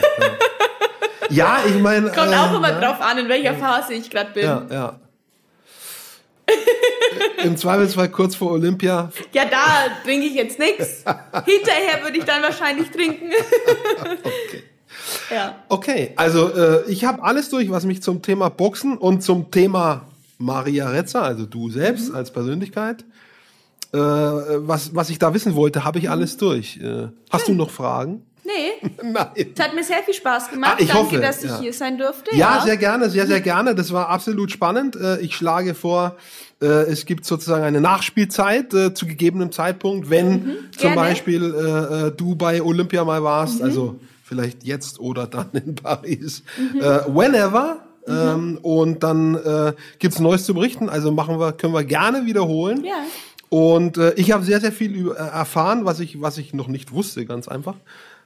ja. ja, ich meine. Kommt äh, auch immer ja, drauf an, in welcher Phase ich gerade bin. Ja, ja. Im Zweifelsfall kurz vor Olympia. Ja, da trinke ich jetzt nichts. Hinterher würde ich dann wahrscheinlich trinken. Okay. Ja. Okay, also äh, ich habe alles durch, was mich zum Thema Boxen und zum Thema Maria Retzer, also du selbst Mhm. als Persönlichkeit, äh, was, was ich da wissen wollte, habe ich Mhm. alles durch. Äh, hast du noch Fragen? Nee, Nein. es hat mir sehr viel Spaß gemacht. Ah, ich Danke, hoffe, dass ich ja. hier sein durfte. Ja, sehr gerne, sehr, sehr gerne. Das war absolut spannend. Äh, Ich schlage vor, äh, es gibt sozusagen eine Nachspielzeit äh, zu gegebenem Zeitpunkt, wenn zum Mhm. Mhm. Beispiel du bei Olympia mal warst, also vielleicht jetzt oder dann in Paris, Mhm. äh, whenever. Ähm, und dann äh, gibt's Neues zu berichten. Also machen wir, können wir gerne wiederholen. Ja. Und äh, ich habe sehr, sehr viel über, äh, erfahren, was ich, was ich noch nicht wusste, ganz einfach.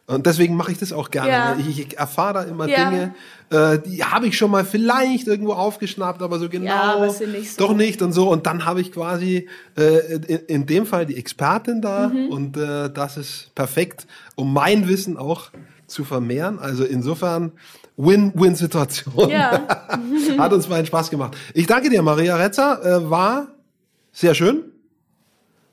Und deswegen mache ich das auch gerne. Ja. Ich, ich erfahre da immer Ja. Dinge, äh, die habe ich schon mal vielleicht irgendwo aufgeschnappt, aber so genau aber sind nicht so. doch nicht und so. Und dann habe ich quasi äh, in, in dem Fall die Expertin da Mhm. und äh, das ist perfekt, um mein Wissen auch zu vermehren. Also insofern Win-Win-Situation. Ja. Hat uns mal einen Spaß gemacht. Ich danke dir, Maria Retzer. Äh, war sehr schön.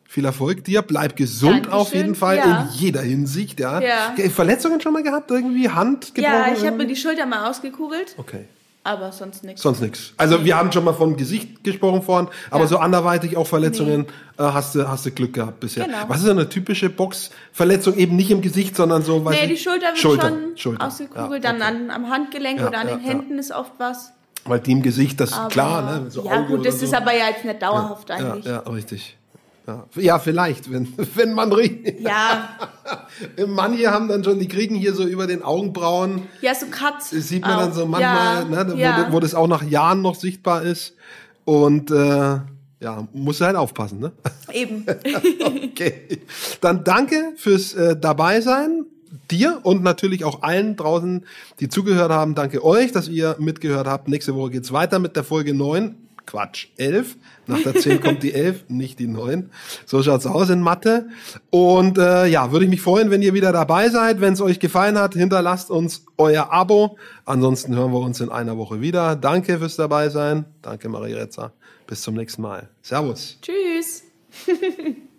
Viel Erfolg dir. Bleib gesund Dankeschön. auf jeden Fall Ja. in jeder Hinsicht. Ja. Ja. Ge- Verletzungen schon mal gehabt? Irgendwie Hand gebrochen? Ja, ich habe mir die Schulter mal ausgekugelt, Okay. Aber sonst nichts. Sonst nichts. Also wir haben schon mal vom Gesicht gesprochen vorhin, aber Ja. so anderweitig auch Verletzungen äh, hast du hast du Glück gehabt bisher. Genau. Was ist eine typische Boxverletzung? Eben nicht im Gesicht, sondern so. weiß Nee, die Schulter wird Schulter, schon Schulter. ausgekugelt, Ja, dann okay. an, am Handgelenk Ja, oder an ja, den ja. Händen ist oft was. Weil die im Gesicht, das ist Aber, klar, ne? So ja Auge gut, das so. ist aber ja jetzt nicht dauerhaft ja, eigentlich. ja, richtig. Ja. ja, vielleicht, wenn, wenn man richtig. Ja, Manche haben dann schon, die kriegen hier so über den Augenbrauen, ja, so Katz. das sieht man auch. dann so manchmal, ja, ne, wo, ja. wo das auch nach Jahren noch sichtbar ist. Und äh, ja, musst du halt aufpassen, ne? Eben. Okay. Dann danke fürs äh, Dabeisein. Dir und natürlich auch allen draußen, die zugehört haben. Danke euch, dass ihr mitgehört habt. Nächste Woche geht's weiter mit der Folge 9. Quatsch, 11. Nach der 10 kommt die 11, nicht die 9. So schaut's aus in Mathe. Und äh, ja, würde ich mich freuen, wenn ihr wieder dabei seid. Wenn es euch gefallen hat, hinterlasst uns euer Abo. Ansonsten hören wir uns in einer Woche wieder. Danke fürs Dabeisein. Danke, Maria Retzer. Bis zum nächsten Mal. Servus. Tschüss.